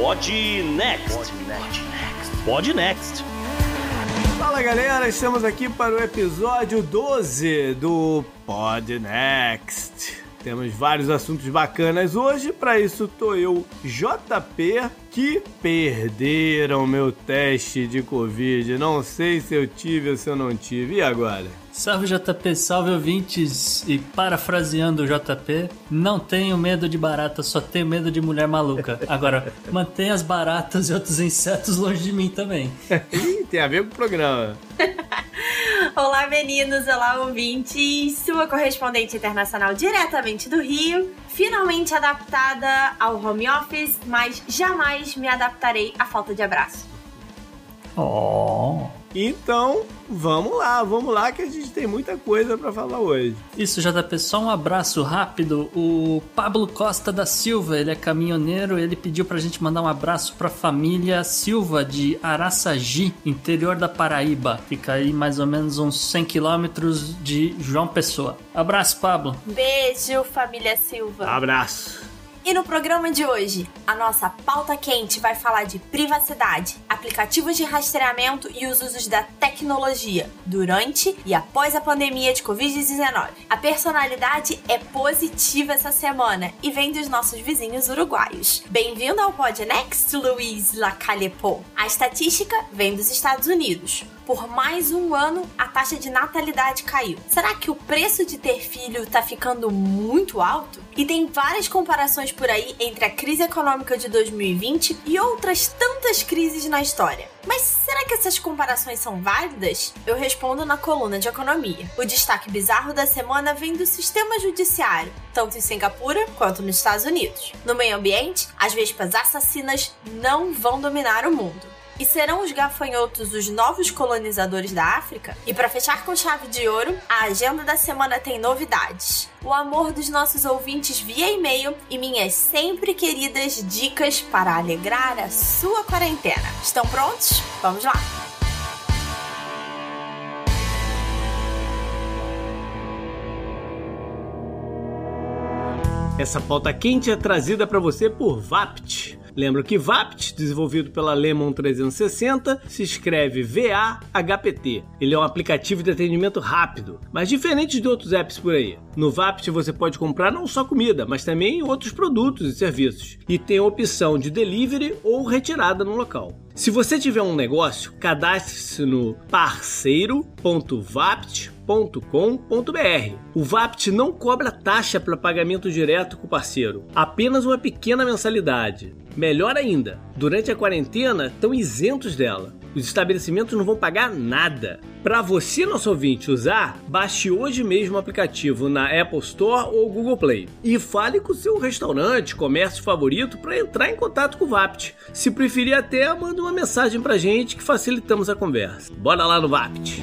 Pod Next. Pod Next. Fala galera, estamos aqui para o episódio 12 do Pod Next. Temos vários assuntos bacanas hoje, para isso tô eu, JP, que perderam meu teste de Covid. Não sei se eu tive ou se eu não tive. E agora? Salve JP, salve ouvintes! E parafraseando o JP, não tenho medo de barata, só tenho medo de mulher maluca. Agora, mantenha as baratas e outros insetos longe de mim também. Ih, tem a ver com o programa. Olá, meninos! Olá, ouvintes! Sua correspondente internacional diretamente do Rio, finalmente adaptada ao home office, mas jamais me adaptarei à falta de abraço. Oh! Então, vamos lá, vamos lá que a gente tem muita coisa para falar hoje. Isso, JP, só um abraço rápido. O Pablo Costa da Silva, ele é caminhoneiro, ele pediu pra gente mandar um abraço pra família Silva de Araçagi, interior da Paraíba. Fica aí mais ou menos uns 100 quilômetros de João Pessoa. Abraço, Pablo. Beijo, família Silva. Abraço. E no programa de hoje, a nossa pauta quente vai falar de privacidade, aplicativos de rastreamento e os usos da tecnologia durante e após a pandemia de Covid-19. A personalidade é positiva essa semana e vem dos nossos vizinhos uruguaios. Bem-vindo ao Podnext, Luiz Lacalepo. A estatística vem dos Estados Unidos por mais um ano a taxa de natalidade caiu. Será que o preço de ter filho tá ficando muito alto? E tem várias comparações por aí entre a crise econômica de 2020 e outras tantas crises na história. Mas será que essas comparações são válidas? Eu respondo na coluna de economia. O destaque bizarro da semana vem do sistema judiciário, tanto em Singapura quanto nos Estados Unidos. No meio ambiente, as vespas assassinas não vão dominar o mundo. E serão os gafanhotos os novos colonizadores da África? E para fechar com chave de ouro, a agenda da semana tem novidades. O amor dos nossos ouvintes via e-mail e minhas sempre queridas dicas para alegrar a sua quarentena. Estão prontos? Vamos lá! Essa pauta quente é trazida para você por Vapt. Lembro que Vapt, desenvolvido pela Lemon 360, se escreve V-A-H-P-T. Ele é um aplicativo de atendimento rápido, mas diferente de outros apps por aí. No Vapt você pode comprar não só comida, mas também outros produtos e serviços. E tem a opção de delivery ou retirada no local. Se você tiver um negócio, cadastre-se no parceiro.vapt.com.br. O Vapt não cobra taxa para pagamento direto com o parceiro, apenas uma pequena mensalidade. Melhor ainda, durante a quarentena estão isentos dela. Os estabelecimentos não vão pagar nada. Para você, nosso ouvinte, usar, baixe hoje mesmo o aplicativo na Apple Store ou Google Play. E fale com o seu restaurante, comércio favorito para entrar em contato com o Vapt. Se preferir até, manda uma mensagem pra gente que facilitamos a conversa. Bora lá no Vapt.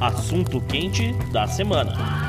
Assunto quente da semana.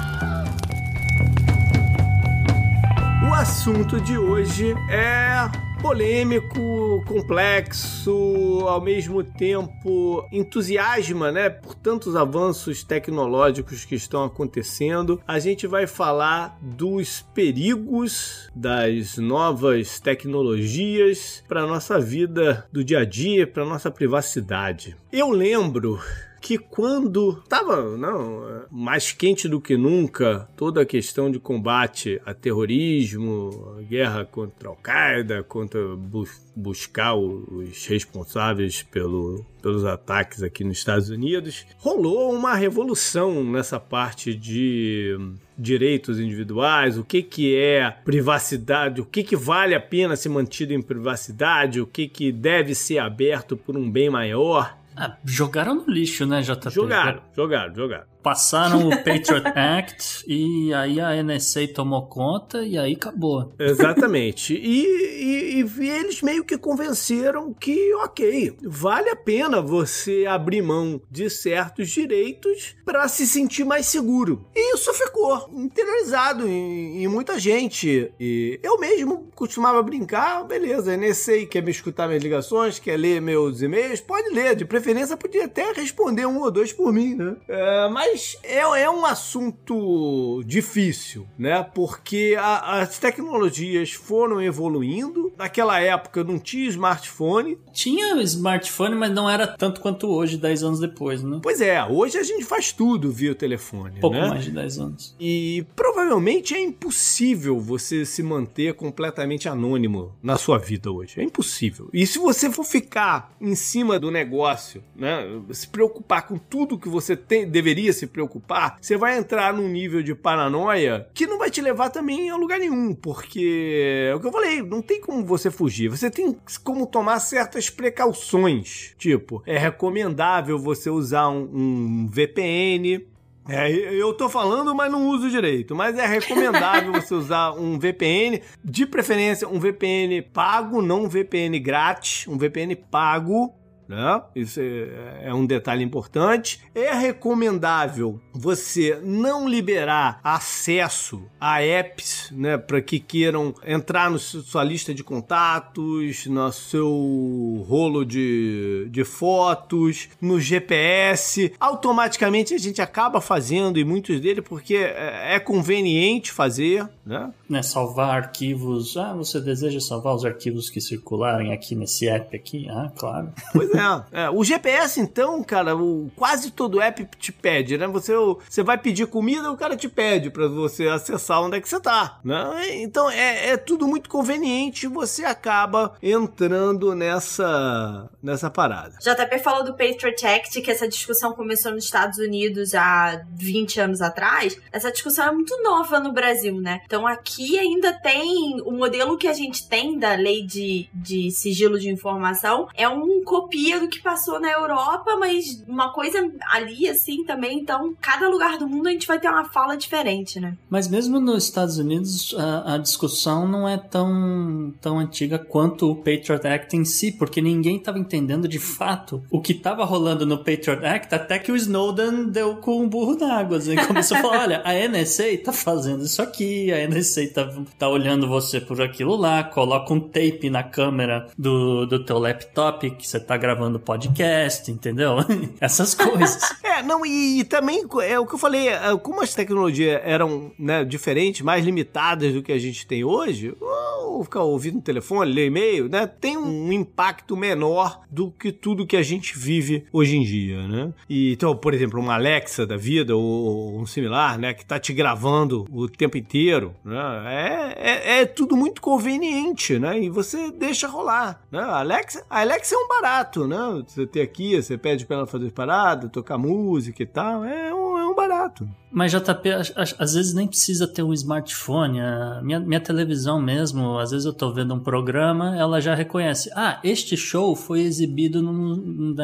O assunto de hoje é polêmico, complexo, ao mesmo tempo entusiasma, né, por tantos avanços tecnológicos que estão acontecendo. A gente vai falar dos perigos das novas tecnologias para nossa vida do dia a dia, para nossa privacidade. Eu lembro que quando estava não mais quente do que nunca toda a questão de combate a terrorismo, a guerra contra Al-Qaeda, contra bu buscar os responsáveis pelo, pelos ataques aqui nos Estados Unidos, rolou uma revolução nessa parte de direitos individuais, o que, que é privacidade, o que, que vale a pena ser mantido em privacidade, o que, que deve ser aberto por um bem maior. Ah, jogaram no lixo, né, JP? Jogaram, jogaram, jogaram. Passaram o Patriot Act e aí a NSA tomou conta e aí acabou. Exatamente. E, e, e, eles meio que convenceram que, ok, vale a pena você abrir mão de certos direitos para se sentir mais seguro. E isso ficou interiorizado em, em, muita gente. E eu mesmo costumava brincar, beleza, NSA quer me escutar minhas ligações, quer ler meus e-mails, pode ler, de preferência preferência, podia até responder um ou dois por mim, né? É, mas é, é um assunto difícil, né? Porque a, as tecnologias foram evoluindo. Naquela época não tinha smartphone. Tinha smartphone, mas não era tanto quanto hoje, 10 anos depois, né? Pois é, hoje a gente faz tudo via telefone. Pouco né? mais de 10 anos. E provavelmente é impossível você se manter completamente anônimo na sua vida hoje. É impossível. E se você for ficar em cima do negócio, né? Se preocupar com tudo que você tem, deveria se preocupar, você vai entrar num nível de paranoia que não vai te levar também a lugar nenhum. Porque é o que eu falei, não tem como você fugir. Você tem como tomar certas precauções. Tipo, é recomendável você usar um, um VPN, é, eu tô falando, mas não uso direito. Mas é recomendável você usar um VPN, de preferência um VPN pago, não um VPN grátis, um VPN pago. Né? Isso é, é um detalhe importante. É recomendável você não liberar acesso a apps, né, para que queiram entrar na sua lista de contatos, no seu rolo de, de fotos, no GPS. Automaticamente a gente acaba fazendo e muitos deles porque é, é conveniente fazer, né? né? Salvar arquivos. Ah, você deseja salvar os arquivos que circularem aqui nesse app aqui? Ah, claro. Pois é. É o GPS, então, cara, o, quase todo app te pede, né? Você, você vai pedir comida, o cara te pede para você acessar onde é que você tá, né? Então é, é tudo muito conveniente, você acaba entrando nessa nessa parada. JP falou do Patriot Act, que essa discussão começou nos Estados Unidos há 20 anos atrás. Essa discussão é muito nova no Brasil, né? Então aqui ainda tem o modelo que a gente tem da lei de, de sigilo de informação é um copia do que passou na Europa, mas uma coisa ali assim também. Então, cada lugar do mundo a gente vai ter uma fala diferente, né? Mas mesmo nos Estados Unidos, a, a discussão não é tão, tão antiga quanto o Patriot Act em si, porque ninguém estava entendendo de fato o que estava rolando no Patriot Act até que o Snowden deu com um burro na água. Assim, começou a falar: olha, a NSA tá fazendo isso aqui, a NSA tá, tá olhando você por aquilo lá, coloca um tape na câmera do, do teu laptop que você tá gravando podcast, entendeu? Essas coisas. é, não, e, e, também é o que eu falei, é, como as tecnologias eram né, diferentes, mais limitadas do que a gente tem hoje, ou ficar ouvindo no telefone, ler e-mail, né, tem um impacto menor do que tudo que a gente vive hoje em dia, né? E, então, por exemplo, uma Alexa da vida ou um similar, né, que tá te gravando o tempo inteiro, né? É, é, é tudo muito conveniente, né? E você deixa rolar, né? A Alexa, a Alexa é um barato, né? Você ter aqui, você pede pra ela fazer parada, tocar música e tal, é um, é barato. Mas JP, às vezes nem precisa ter um smartphone. A minha, minha televisão mesmo, às vezes eu tô vendo um programa, ela já reconhece. Ah, este show foi exibido no.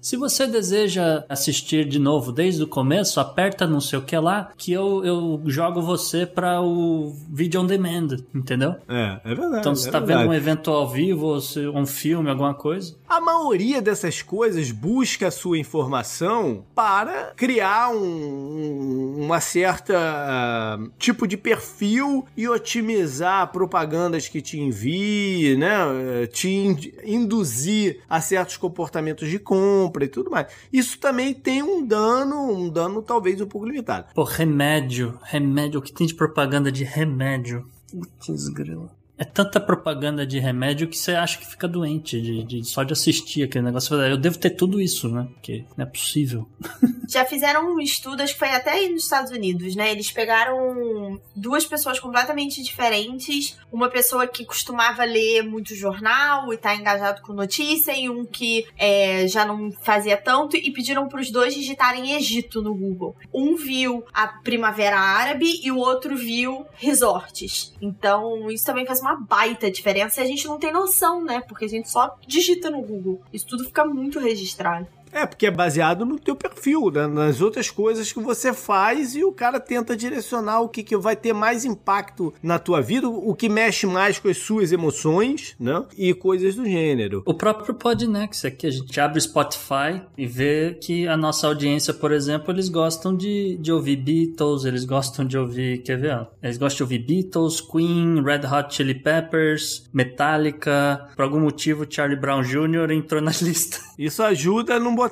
Se você deseja assistir de novo desde o começo, aperta não sei o que lá, que eu, eu jogo você para o vídeo on demand, entendeu? É, é verdade. Então você é tá verdade. vendo um evento ao vivo, um filme, alguma coisa. A maioria dessas coisas busca a sua informação para criar um, uma certa uh, tipo de perfil e otimizar propagandas que te envie, né? Te in induzir a certos comportamentos de compra e tudo mais. Isso também tem um dano, um dano talvez um pouco limitado. Pô, remédio, remédio, o que tem de propaganda de remédio? Putz, grilo. É tanta propaganda de remédio que você acha que fica doente de, de, só de assistir aquele negócio. Eu devo ter tudo isso, né? Porque não é possível. Já fizeram um estudo, acho que foi até aí nos Estados Unidos, né? Eles pegaram duas pessoas completamente diferentes. Uma pessoa que costumava ler muito jornal e tá engajado com notícia, e um que é, já não fazia tanto, e pediram para os dois digitarem Egito no Google. Um viu a Primavera Árabe e o outro viu resorts. Então, isso também faz uma uma baita diferença e a gente não tem noção, né? Porque a gente só digita no Google. Isso tudo fica muito registrado. É, porque é baseado no teu perfil, né? nas outras coisas que você faz e o cara tenta direcionar o que, que vai ter mais impacto na tua vida, o que mexe mais com as suas emoções, né? E coisas do gênero. O próprio Podnext aqui, a gente abre o Spotify e vê que a nossa audiência, por exemplo, eles gostam de, de ouvir Beatles, eles gostam de ouvir, quer ver? Eles gostam de ouvir Beatles, Queen, Red Hot Chili Peppers, Metallica, por algum motivo Charlie Brown Jr. entrou na lista. Isso ajuda a não botar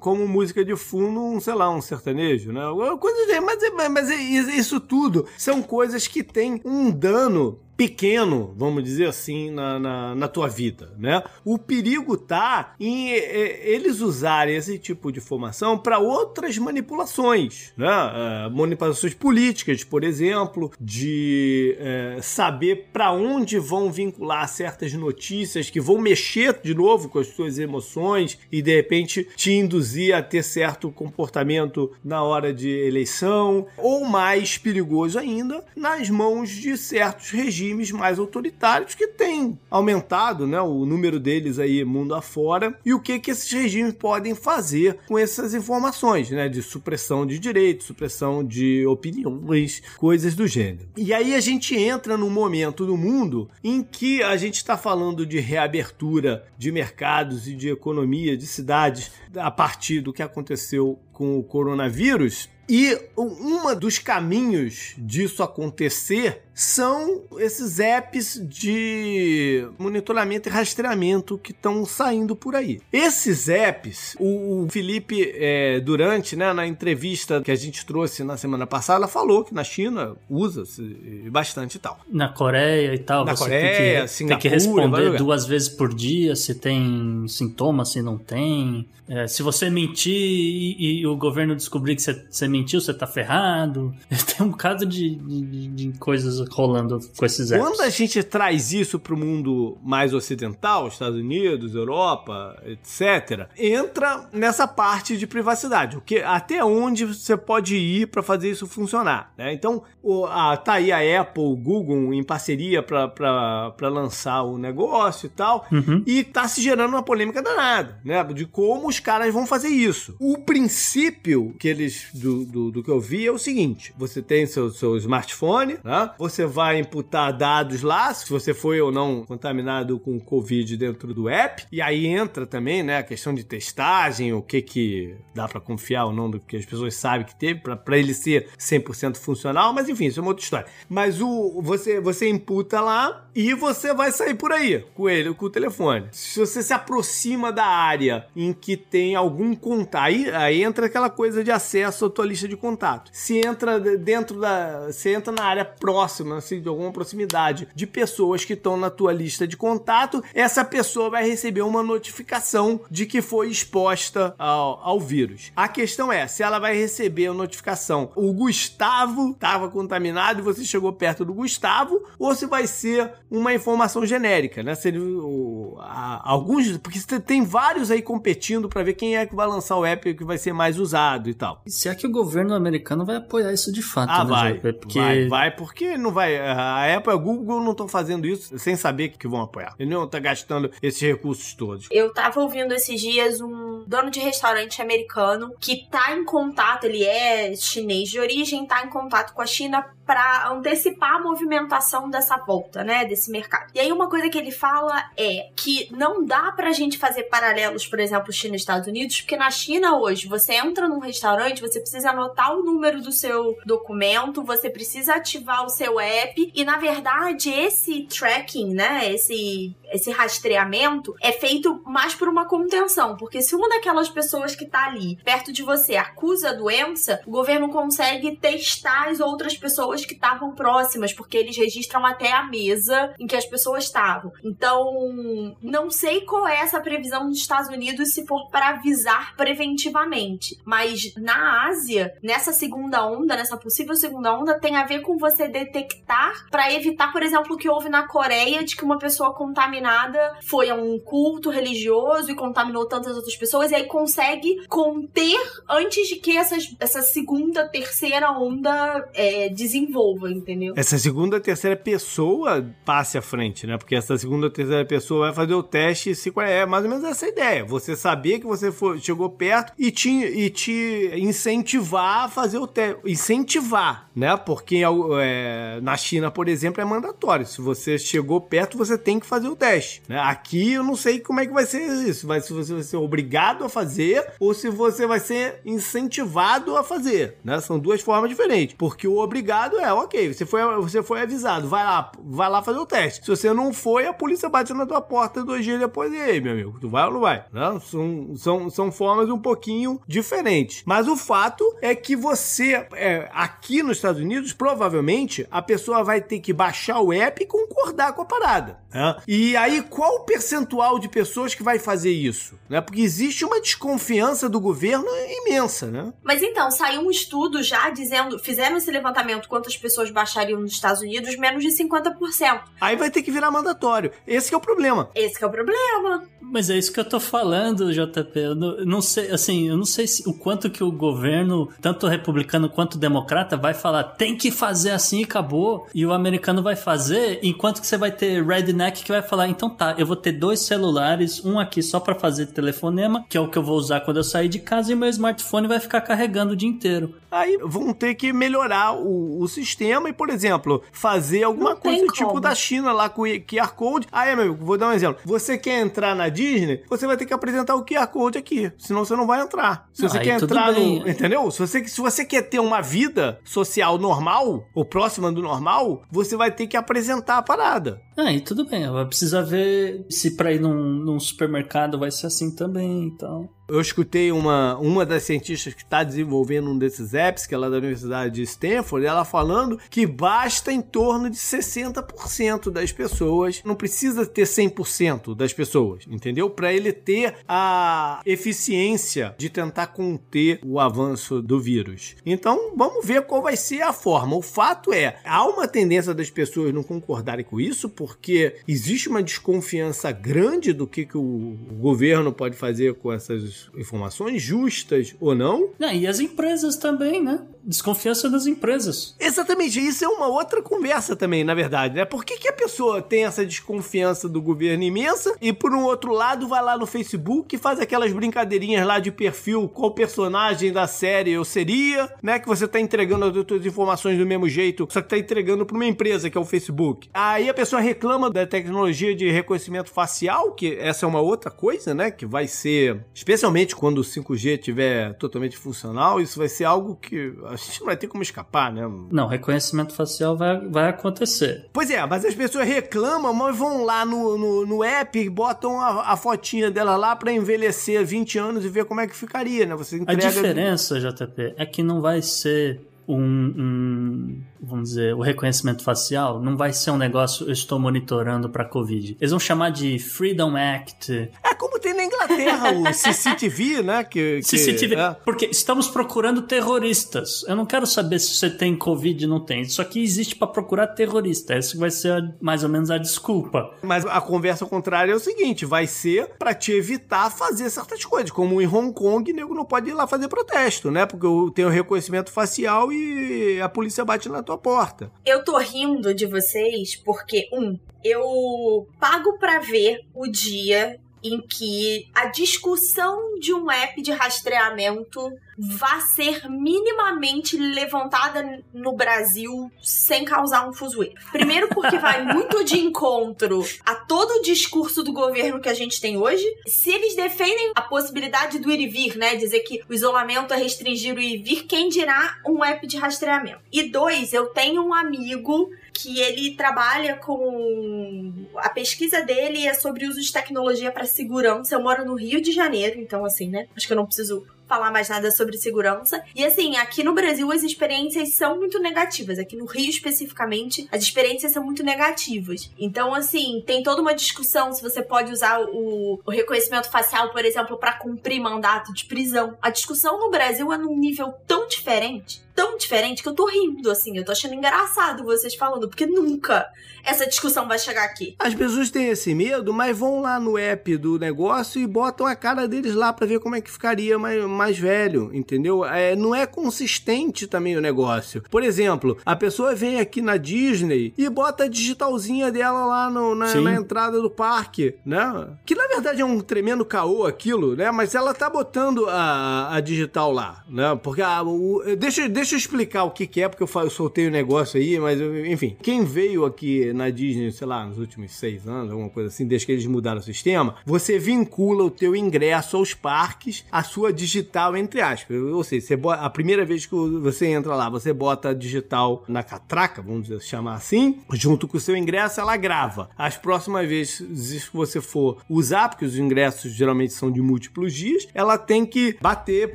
como música de fundo um, sei lá, um sertanejo, né? Coisa, mas, mas isso tudo são coisas que têm um dano pequeno, vamos dizer assim, na, na, na, tua vida, né? O perigo tá em é, eles usarem esse tipo de informação para outras manipulações, né? É, manipulações políticas, por exemplo, de é, saber para onde vão vincular certas notícias que vão mexer de novo com as suas emoções e de repente te induzir a ter certo comportamento na hora de eleição, ou mais perigoso ainda, nas mãos de certos regimes regimes mais autoritários que têm aumentado né, o número deles aí mundo afora e o que, que esses regimes podem fazer com essas informações, né, de supressão de direitos, supressão de opiniões, coisas do gênero. E aí a gente entra num momento no mundo em que a gente está falando de reabertura de mercados e de economia de cidades a partir do que aconteceu com o coronavírus. E um dos caminhos disso acontecer são esses apps de monitoramento e rastreamento que estão saindo por aí. Esses apps, o, Felipe é, Durante, né, na entrevista que a gente trouxe na semana passada, falou que na China usa-se bastante e tal. Na Coreia e tal. Na Coreia, tem que, tem que responder duas vezes por dia se tem sintomas, se não tem. É, se você mentir e, e, o governo descobrir que você, você mentiu, você tá ferrado. Tem um bocado de, de, de coisas rolando com esses apps. Quando a gente traz isso para o mundo mais ocidental, Estados Unidos, Europa, etc., entra nessa parte de privacidade. O que, até onde você pode ir para fazer isso funcionar. Né? Então, o, a, tá aí a Apple, o Google em parceria para lançar o negócio e tal, uhum. e tá se gerando uma polêmica danada, né? De como os caras vão fazer isso. O princípio que eles do, do, do que eu vi é o seguinte: você tem seu, seu smartphone, né? Você você vai imputar dados lá, se você foi ou não contaminado com Covid dentro do app. E aí entra também, né, a questão de testagem, o que que dá para confiar ou não do que as pessoas sabem que teve, para ele ser 100% funcional. Mas enfim, isso é uma outra história. Mas o você, você imputa lá e você vai sair por aí com ele, com o telefone. Se você se aproxima da área em que tem algum contato, aí, aí entra aquela coisa de acesso à tua lista de contato. Se entra dentro da. Se entra na área próxima próxima, assim, de alguma proximidade de pessoas que estão na tua lista de contato, essa pessoa vai receber uma notificação de que foi exposta ao, ao vírus. A questão é, se ela vai receber a notificação, o Gustavo estava contaminado e você chegou perto do Gustavo, ou se vai ser uma informação genérica, né? Se ele, o, a, alguns, porque tem vários aí competindo para ver quem é que vai lançar o app que vai ser mais usado e tal. E se é que o governo americano vai apoiar isso de fato, ah, né, vai, porque... vai, vai, porque não vai vai. A Apple e a Google não estão fazendo isso sem saber que vão apoiar. Eles não estão gastando esses recursos todos. Eu tava ouvindo esses dias um dono de restaurante americano que tá em contato, ele é chinês de origem, tá em contato com a China para antecipar a movimentação dessa volta, né, desse mercado. E aí uma coisa que ele fala é que não dá pra gente fazer paralelos, por exemplo, China e Estados Unidos, porque na China hoje, você entra num restaurante, você precisa anotar o número do seu documento, você precisa ativar o seu app e na verdade esse tracking, né, esse esse rastreamento é feito mais por uma contenção, porque se uma daquelas pessoas que tá ali perto de você acusa a doença, o governo consegue testar as outras pessoas pessoas que estavam próximas, porque eles registram até a mesa em que as pessoas estavam. Então, não sei qual é essa previsão dos Estados Unidos se for para avisar preventivamente, mas na Ásia, nessa segunda onda, nessa possível segunda onda, tem a ver com você detectar para evitar, por exemplo, o que houve na Coreia de que uma pessoa contaminada foi a um culto religioso e contaminou tantas outras pessoas, e aí consegue conter antes de que essas, essa segunda, terceira onda é, desenvolva, entendeu? Essa segunda, terceira pessoa passe à frente, né? Porque essa segunda, terceira pessoa vai fazer o teste se é mais ou menos essa ideia. Você saber que você foi, chegou perto e te, e te incentivar a fazer o teste. Incentivar, né? Porque é, na China, por exemplo, é mandatório. Se você chegou perto, você tem que fazer o teste. Né? Aqui eu não sei como é que vai ser isso. Vai, se você vai ser obrigado a fazer ou se você vai ser incentivado a fazer. Né? São duas formas diferentes. Porque o obrigado é, ok, você foi, você foi avisado, vai lá, vai lá fazer o teste. Se você não foi, a polícia bate na tua porta dois dias depois. E aí, meu amigo, tu vai ou não vai? Né? São, são, são formas um pouquinho diferentes. Mas o fato é que você, é, aqui nos Estados Unidos, provavelmente a pessoa vai ter que baixar o app e concordar com a parada. Né? E aí, qual o percentual de pessoas que vai fazer isso? Né? Porque existe uma desconfiança do governo imensa, né? Mas então, saiu um estudo já dizendo, fizeram esse levantamento quantas pessoas baixariam nos Estados Unidos, menos de 50%. Aí vai ter que virar mandatório. Esse é o problema. Esse é o problema. Mas é isso que eu tô falando, JP. Eu não, não sei, assim, eu não sei se, o quanto que o governo, tanto republicano quanto democrata, vai falar tem que fazer assim e acabou. E o americano vai fazer, enquanto que você vai ter redneck que vai falar, então tá, eu vou ter dois celulares, um aqui só para fazer telefonema, que é o que eu vou usar quando eu sair de casa, e meu smartphone vai ficar carregando o dia inteiro. Aí vão ter que melhorar o, o sistema e, por exemplo, fazer alguma não coisa tipo da China lá com o QR Code. Aí, meu amigo, vou dar um exemplo. Você quer entrar na Disney, você vai ter que apresentar o QR Code aqui, senão você não vai entrar. Se você quer entrar no. Entendeu? Se você, se você quer ter uma vida social normal, ou próxima do normal, você vai ter que apresentar a parada. Ah, e tudo bem. Vai precisar ver se pra ir num, num supermercado vai ser assim também, então. Eu escutei uma, uma das cientistas que está desenvolvendo um desses apps, que é lá da Universidade de Stanford, ela falando que basta em torno de 60% das pessoas, não precisa ter 100% das pessoas, entendeu? Para ele ter a eficiência de tentar conter o avanço do vírus. Então, vamos ver qual vai ser a forma. O fato é, há uma tendência das pessoas não concordarem com isso, porque existe uma desconfiança grande do que, que o governo pode fazer com essas informações justas ou não. É, e as empresas também, né? Desconfiança das empresas. Exatamente, isso é uma outra conversa também, na verdade, né? Por que, que a pessoa tem essa desconfiança do governo imensa e, por um outro lado, vai lá no Facebook e faz aquelas brincadeirinhas lá de perfil, qual personagem da série eu seria, né? Que você tá entregando as outras informações do mesmo jeito, só que tá entregando pra uma empresa que é o Facebook. Aí a pessoa reclama da tecnologia de reconhecimento facial, que essa é uma outra coisa, né? Que vai ser, especialmente quando o 5G estiver totalmente funcional, isso vai ser algo que a gente não vai ter como escapar, né? Não, reconhecimento facial vai, vai acontecer. Pois é, mas as pessoas reclamam, mas vão lá no, no, no app e botam a, a, fotinha dela lá para envelhecer 20 anos e ver como é que ficaria, né? Você entrega... A diferença, JP, é que não vai ser um, um, vamos dizer, o reconhecimento facial não vai ser um negócio eu estou monitorando para Covid. Eles vão chamar de Freedom Act. É como tem na Inglaterra o CCTV, né? Que, que CCTV, é. porque estamos procurando terroristas. Eu não quero saber se você tem Covid ou não tem. Isso aqui existe para procurar terrorista. Essa vai ser mais ou menos a desculpa. Mas a conversa contrária é o seguinte: vai ser para te evitar fazer certas coisas, como em Hong Kong, nego não pode ir lá fazer protesto, né? Porque tem o reconhecimento facial e a polícia bate na tua porta. Eu tô rindo de vocês porque, um, eu pago para ver o dia em que a discussão de um app de rastreamento vá ser minimamente levantada no Brasil sem causar um fuzuê. Primeiro porque vai muito de encontro a todo o discurso do governo que a gente tem hoje. Se eles defendem a possibilidade do ir e vir, né, dizer que o isolamento é restringir o ir e vir, quem dirá um app de rastreamento? E dois, eu tenho um amigo que ele trabalha com a pesquisa dele é sobre uso de tecnologia para segurança. Eu moro no Rio de Janeiro, então assim, né? Acho que eu não preciso falar mais nada sobre segurança. E assim, aqui no Brasil as experiências são muito negativas. Aqui no Rio especificamente, as experiências são muito negativas. Então, assim, tem toda uma discussão se você pode usar o, o reconhecimento facial, por exemplo, para cumprir mandato de prisão. A discussão no Brasil é num nível tão diferente tão diferente que eu tô rindo, assim. Eu tô achando engraçado vocês falando, porque nunca essa discussão vai chegar aqui. As pessoas têm esse medo, mas vão lá no app do negócio e botam a cara deles lá para ver como é que ficaria mais, mais velho, entendeu? É, não é consistente também o negócio. Por exemplo, a pessoa vem aqui na Disney e bota a digitalzinha dela lá no, na, na, entrada do parque, né? Que na verdade é um tremendo caô aquilo, né? Mas ela tá botando a, a digital lá, né? Porque a, o, deixa, deixa Deixa eu explicar o que, que é, porque eu, eu soltei o negócio aí, mas enfim. Quem veio aqui na Disney, sei lá, nos últimos seis anos, alguma coisa assim, desde que eles mudaram o sistema, você vincula o teu ingresso aos parques, a sua digital, entre aspas. Ou seja, você bota, a primeira vez que você entra lá, você bota digital na catraca, vamos chamar assim, junto com o seu ingresso, ela grava. As próximas vezes que você for usar, porque os ingressos geralmente são de múltiplos dias, ela tem que bater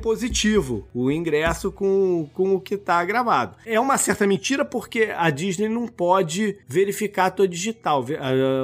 positivo o ingresso com, com o que tá gravado. É uma certa mentira porque a Disney não pode verificar a tua digital.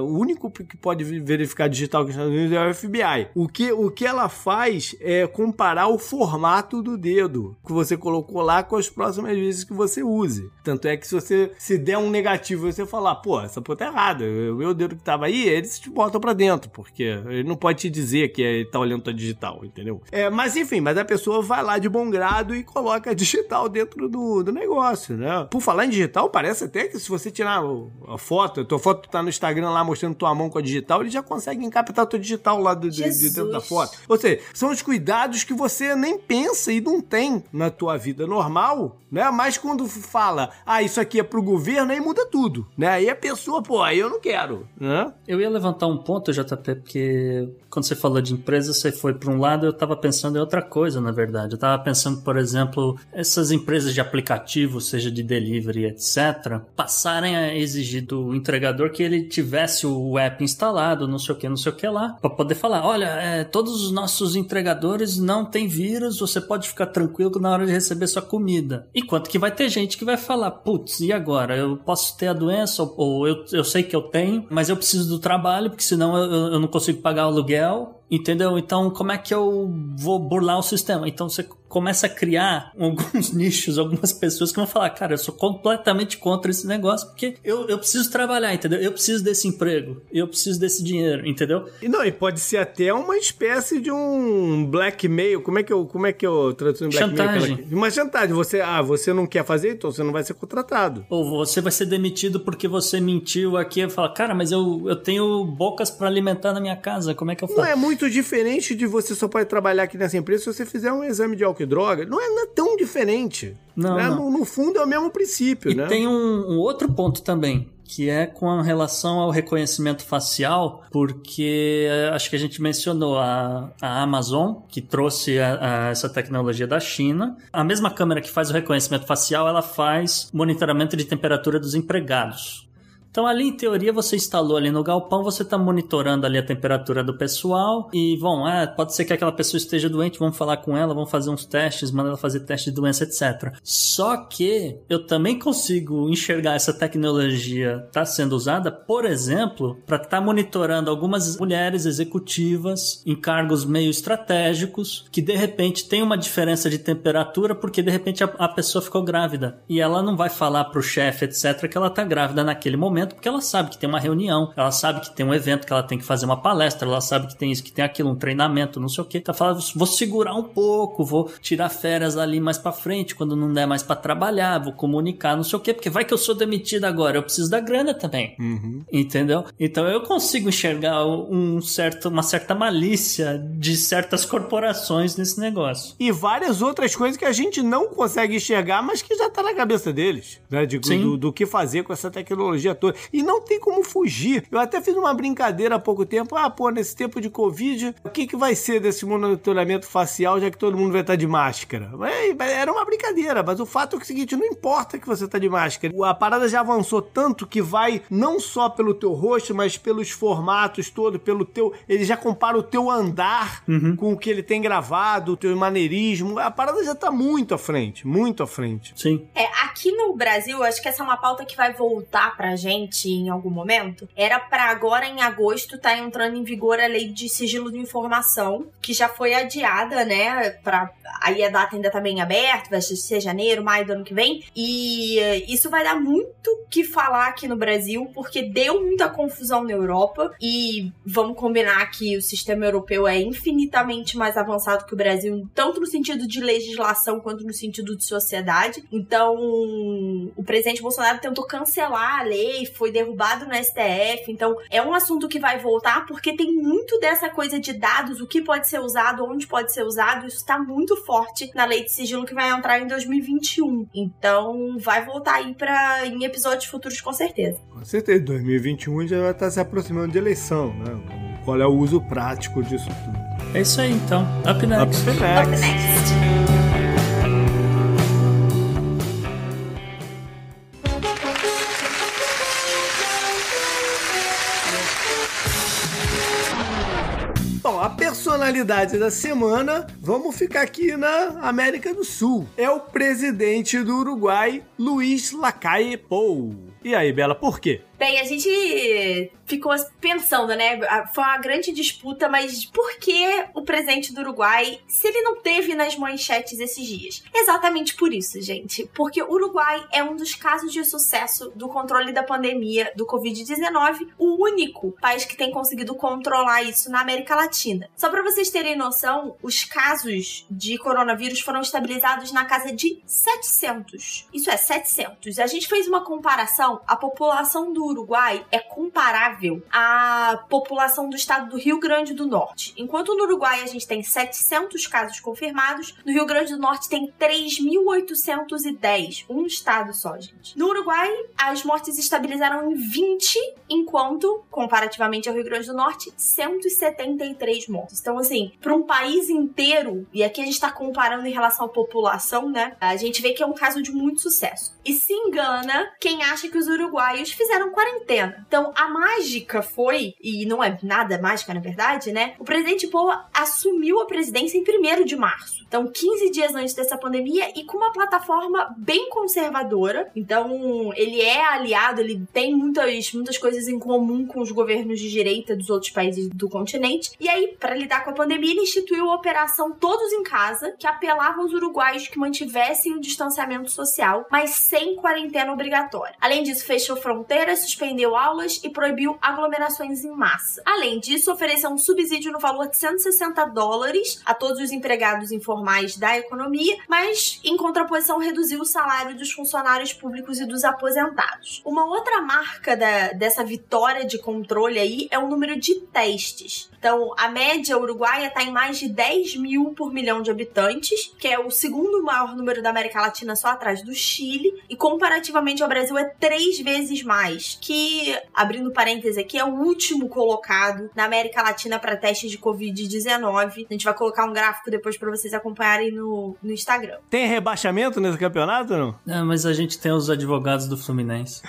O único que pode verificar digital aqui nos Estados Unidos é o FBI. O que, o que ela faz é comparar o formato do dedo que você colocou lá com as próximas vezes que você use. Tanto é que se você se der um negativo você falar, pô, essa porra tá errada, o meu dedo que tava aí, eles te botam pra dentro, porque ele não pode te dizer que ele tá olhando tua digital, entendeu? É, mas enfim, mas a pessoa vai lá de bom grado e coloca a digital dentro do, do negócio, né? Por falar em digital, parece até que se você tirar a foto, a tua foto tá no Instagram lá mostrando tua mão com a digital, ele já consegue captar tua digital lá do, de, de dentro da foto. Ou seja, são os cuidados que você nem pensa e não tem na tua vida normal, né? Mas quando fala, ah, isso aqui é pro governo, aí muda tudo, né? Aí a pessoa, pô, aí eu não quero, né? Eu ia levantar um ponto, JP, porque quando você falou de empresa, você foi para um lado, eu tava pensando em outra coisa, na verdade. Eu tava pensando, por exemplo, essas empresas empresas de aplicativo, seja de delivery, etc., passarem a exigir do entregador que ele tivesse o app instalado, não sei o que, não sei o que lá, para poder falar: olha, é, todos os nossos entregadores não têm vírus, você pode ficar tranquilo na hora de receber sua comida. Enquanto que vai ter gente que vai falar: putz, e agora? Eu posso ter a doença, ou, eu, eu sei que eu tenho, mas eu preciso do trabalho, porque senão eu, eu não consigo pagar o aluguel. Entendeu? Então, como é que eu vou burlar o sistema? Então, você começa a criar alguns nichos, algumas pessoas que vão falar, cara, eu sou completamente contra esse negócio, porque eu, eu preciso trabalhar, entendeu? Eu preciso desse emprego, eu preciso desse dinheiro, entendeu? E não, e pode ser até uma espécie de um blackmail, como é que eu, como é que eu traduzo blackmail? Chantagem. Uma chantagem, você, ah, você não quer fazer, então você não vai ser contratado. Ou você vai ser demitido porque você mentiu aqui e fala, cara, mas eu, eu tenho bocas para alimentar na minha casa, como é que eu faço? Não é muito diferente de você só pode trabalhar aqui nessa empresa se você fizer um exame de álcool e droga, não é, não é tão diferente. Não, né? não. No, no, fundo é o mesmo princípio, e né? tem um, um outro ponto também que é com relação ao reconhecimento facial, porque eh, acho que a gente mencionou a, a Amazon, que trouxe a, a essa tecnologia da China. A mesma câmera que faz o reconhecimento facial, ela faz monitoramento de temperatura dos empregados. Então ali em teoria você instalou ali no galpão, você está monitorando ali a temperatura do pessoal e vão, ah, pode ser que aquela pessoa esteja doente, vamos falar com ela, vamos fazer uns testes, manda ela fazer teste de doença, etc. Só que eu também consigo enxergar essa tecnologia tá sendo usada, por exemplo, para estar tá monitorando algumas mulheres executivas em cargos meio estratégicos que de repente tem uma diferença de temperatura porque de repente a, a pessoa ficou grávida e ela não vai falar para o chefe, etc, que ela está grávida naquele momento porque ela sabe que tem uma reunião, ela sabe que tem um evento, que ela tem que fazer uma palestra, ela sabe que tem isso, que tem aquilo, um treinamento, não sei o que. Tá falando, vou segurar um pouco, vou tirar férias ali mais para frente, quando não der mais para trabalhar, vou comunicar, não sei o que, porque vai que eu sou demitido agora, eu preciso da grana também. Uhum. Entendeu? Então eu consigo enxergar um certo, uma certa malícia de certas corporações nesse negócio. E várias outras coisas que a gente não consegue enxergar, mas que já tá na cabeça deles, né? De, do, do que fazer com essa tecnologia toda. Coisa. E não tem como fugir. Eu até fiz uma brincadeira há pouco tempo. Ah, pô, nesse tempo de Covid, o que, que vai ser desse monitoramento facial, já que todo mundo vai estar de máscara? Era uma brincadeira, mas o fato é, que é o seguinte: não importa que você tá de máscara. A parada já avançou tanto que vai não só pelo teu rosto, mas pelos formatos todo, pelo teu. Ele já compara o teu andar uhum. com o que ele tem gravado, o teu maneirismo. A parada já tá muito à frente, muito à frente. Sim. É, aqui no Brasil, acho que essa é uma pauta que vai voltar pra gente em algum momento. Era para agora, em agosto, tá entrando em vigor a lei de sigilo de informação, que já foi adiada, né? Pra... Aí a data ainda tá bem aberta, vai ser janeiro, maio do ano que vem. E isso vai dar muito que falar aqui no Brasil, porque deu muita confusão na Europa. E vamos combinar que o sistema europeu é infinitamente mais avançado que o Brasil, tanto no sentido de legislação quanto no sentido de sociedade. Então, o presidente Bolsonaro tentou cancelar a lei, foi derrubado no STF. Então, é um assunto que vai voltar porque tem muito dessa coisa de dados, o que pode ser usado, onde pode ser usado. Isso está muito forte na lei de sigilo que vai entrar em 2021. Então, vai voltar aí para em episódios futuros com certeza. Com certeza, 2021 já vai estar se aproximando de eleição, né? Qual é o uso prático disso tudo? É isso aí então. Up next. Up next. Up next. Personalidade da semana, vamos ficar aqui na América do Sul. É o presidente do Uruguai, Luiz Lacalle Pou. E aí, Bela, por quê? Bem, a gente ficou pensando, né? Foi uma grande disputa, mas por que o presidente do Uruguai, se ele não teve nas manchetes esses dias? Exatamente por isso, gente. Porque o Uruguai é um dos casos de sucesso do controle da pandemia do Covid-19, o único país que tem conseguido controlar isso na América Latina. Só para vocês terem noção, os casos de coronavírus foram estabilizados na casa de 700. Isso é, 700. A gente fez uma comparação, a população do Uruguai é comparável à população do estado do Rio Grande do Norte. Enquanto no Uruguai a gente tem 700 casos confirmados, no Rio Grande do Norte tem 3.810. Um estado só, gente. No Uruguai, as mortes estabilizaram em 20, enquanto, comparativamente ao Rio Grande do Norte, 173 mortes. Então, assim, para um país inteiro, e aqui a gente está comparando em relação à população, né? A gente vê que é um caso de muito sucesso. E se engana quem acha que os uruguaios fizeram quarentena. Então, a mágica foi, e não é nada mágica na verdade, né? O presidente Boa assumiu a presidência em 1 de março. Então, 15 dias antes dessa pandemia e com uma plataforma bem conservadora. Então, ele é aliado, ele tem muitas, muitas coisas em comum com os governos de direita dos outros países do continente. E aí, para lidar com a pandemia, ele instituiu a Operação Todos em Casa, que apelava aos uruguaios que mantivessem o distanciamento social, mas sem quarentena obrigatória. Além disso, fechou fronteiras, suspendeu aulas e proibiu aglomerações em massa. Além disso, ofereceu um subsídio no valor de 160 dólares a todos os empregados informais da economia, mas, em contraposição, reduziu o salário dos funcionários públicos e dos aposentados. Uma outra marca da, dessa vitória de controle aí é o número de testes. Então, a média uruguaia está em mais de 10 mil por milhão de habitantes, que é o segundo maior número da América Latina só atrás do Chile, e comparativamente ao Brasil é três vezes mais, que, abrindo parênteses aqui, é o último colocado na América Latina para testes de Covid-19. A gente vai colocar um gráfico depois para vocês acompanharem no, no Instagram. Tem rebaixamento nesse campeonato não? É, mas a gente tem os advogados do Fluminense.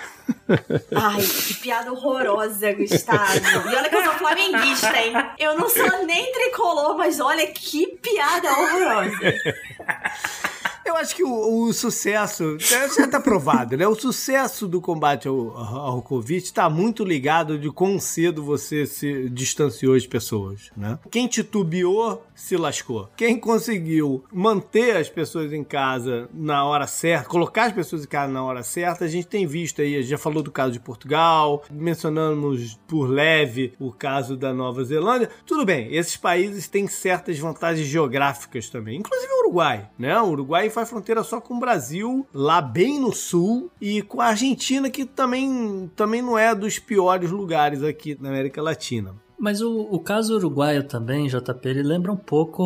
Ai, que piada horrorosa, Gustavo. E olha que eu sou flamenguista, hein? Eu não sou nem tricolor, mas olha que piada horrorosa. Eu acho que o, o sucesso, já está provado, né? O sucesso do combate ao, ao Covid está muito ligado de quão cedo você se distanciou as pessoas, né? Quem titubeou se lascou. Quem conseguiu manter as pessoas em casa na hora certa, colocar as pessoas em casa na hora certa, a gente tem visto aí, a gente já falou do caso de Portugal, mencionamos por leve o caso da Nova Zelândia. Tudo bem, esses países têm certas vantagens geográficas também, inclusive Uruguai, né? O Uruguai faz fronteira só com o Brasil, lá bem no sul, e com a Argentina, que também, também não é dos piores lugares aqui na América Latina. Mas o, o caso uruguaio também, JP, ele lembra um pouco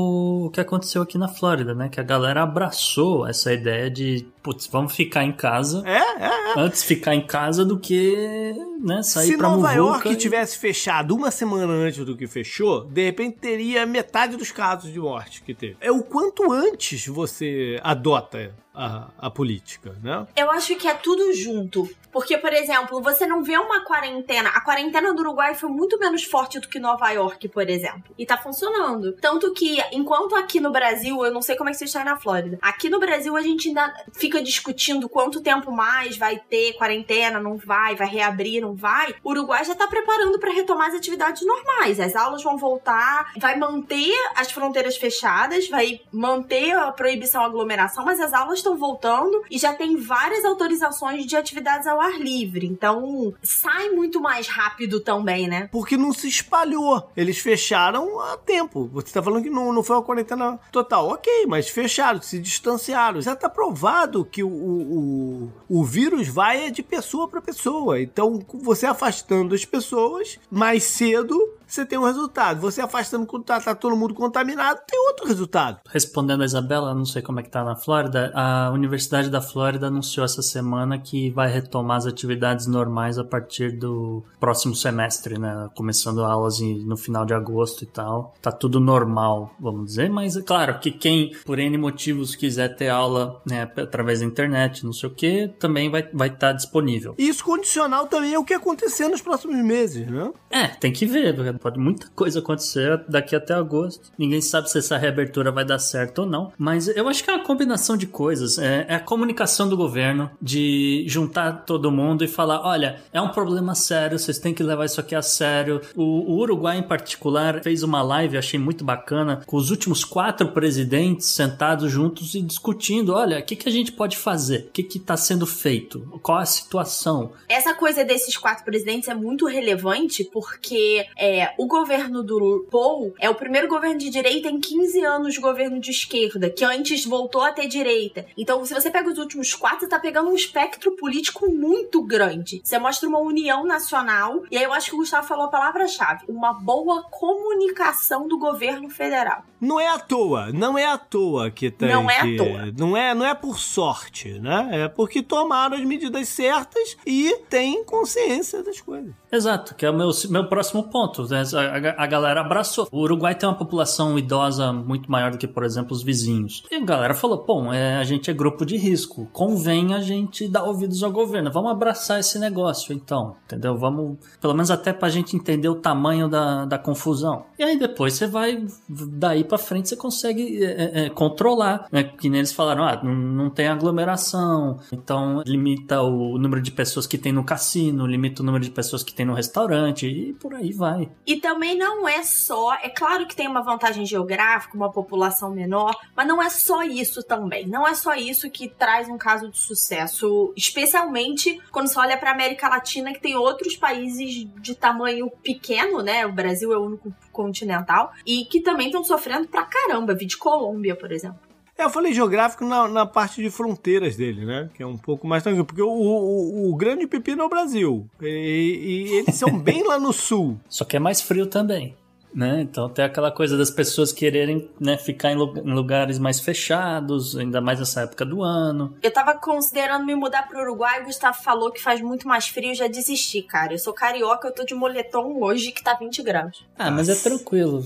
o que aconteceu aqui na Flórida, né? Que a galera abraçou essa ideia de, putz, vamos ficar em casa. É, é, é. Antes ficar em casa do que né, sair Se pra Nova York e- tivesse fechado uma semana antes do que fechou, de repente teria metade dos casos de morte que teve. É o quanto antes você adota a, a política, né? Eu acho que é tudo junto. Porque, por exemplo, você não vê uma quarentena. A quarentena do Uruguai foi muito menos forte do que Nova York, por exemplo. E tá funcionando. Tanto que, enquanto aqui no Brasil, eu não sei como é que você está na Flórida. Aqui no Brasil, a gente ainda fica discutindo quanto tempo mais vai ter quarentena, não vai, vai reabrir, não vai. O Uruguai já tá preparando para retomar as atividades normais. As aulas vão voltar, vai manter as fronteiras fechadas, vai manter a proibição à aglomeração, mas as aulas estão voltando e já tem várias autorizações de atividades ao ar livre. Então, sai muito mais rápido também, né? Porque não se espalhou. Eles fecharam a tempo. Você tá falando que não, não foi uma quarentena total. Ok, mas fecharam, se distanciaram. Já tá provado que o, o, o, vírus vai de pessoa para pessoa. Então, você afastando as pessoas, mais cedo você tem um resultado. Você afastando quando tá, tá todo mundo contaminado, tem outro resultado. Respondendo a Isabela, não sei como é que tá na Flórida, a Universidade da Flórida anunciou essa semana que vai retomar as atividades normais a partir do próximo semestre, né? Começando aulas no final de agosto e tal. Tá tudo normal, vamos dizer, mas é claro que quem, por N motivos, quiser ter aula né, através da internet, não sei o que, também vai estar vai tá disponível. E isso condicional também é o que acontecer nos próximos meses, né? É, tem que ver, pode muita coisa acontecer daqui até agosto. Ninguém sabe se essa reabertura vai dar certo ou não. Mas eu acho que é uma combinação de coisas. É, é a comunicação do governo de juntar todo mundo e falar: olha, é um problema sério, vocês têm que levar isso aqui a sério. O, o Uruguai, em particular, fez uma live, achei muito bacana, com os últimos quatro presidentes sentados juntos e discutindo: olha, o que, que a gente pode fazer? O que está sendo feito? Qual a situação? Essa coisa desses quatro presidentes é muito relevante porque é, o governo do Paul é o primeiro governo de direita em 15 anos de governo de esquerda, que antes voltou a ter direita. Então, se você pega os últimos quatro, você tá pegando um espectro político muito grande. Você mostra uma união nacional, e aí eu acho que o Gustavo falou a palavra-chave: uma boa comunicação do governo federal. Não é à toa, não é à toa que tem. Não é à que- toa. Não é, não é por sorte, né? É porque tomaram as medidas certas e têm consciência das coisas. Exato, que é o meu, meu próximo ponto. né? A, a- a galera abraçou. O Uruguai tem uma população idosa muito maior do que, por exemplo, os vizinhos. E a galera falou: bom, é, a gente é grupo de risco. Convém a gente dar ouvidos ao governo. Vamos abraçar esse negócio, então. Entendeu? Vamos, pelo menos até pra gente entender o tamanho da, da confusão. E aí depois você vai, daí pra frente você consegue é, é, é, controlar. Né? Que nem eles falaram: ah, não, não tem aglomeração. Então limita o número de pessoas que tem no cassino, limita o número de pessoas que tem no restaurante e por aí vai. E também não é só, é claro que tem uma vantagem geográfica, uma população menor, mas não é só isso também. Não é só isso que traz um caso de sucesso, especialmente quando você olha para América Latina que tem outros países de tamanho pequeno, né? O Brasil é o único continental e que também estão sofrendo pra caramba, vi de Colômbia, por exemplo. É, eu falei geográfico na, na parte de fronteiras dele, né? Que é um pouco mais tranquilo. Porque o, o, o grande pepino é o Brasil. E, e eles são bem lá no sul. Só que é mais frio também. Né? Então tem aquela coisa das pessoas quererem né, ficar em lu- em lugares mais fechados, ainda mais nessa época do ano. Eu tava considerando me mudar pro Uruguai, o Gustavo falou que faz muito mais frio, já desisti, cara. Eu sou carioca, eu tô de moletom hoje que tá 20 graus. Ah, mas é tranquilo.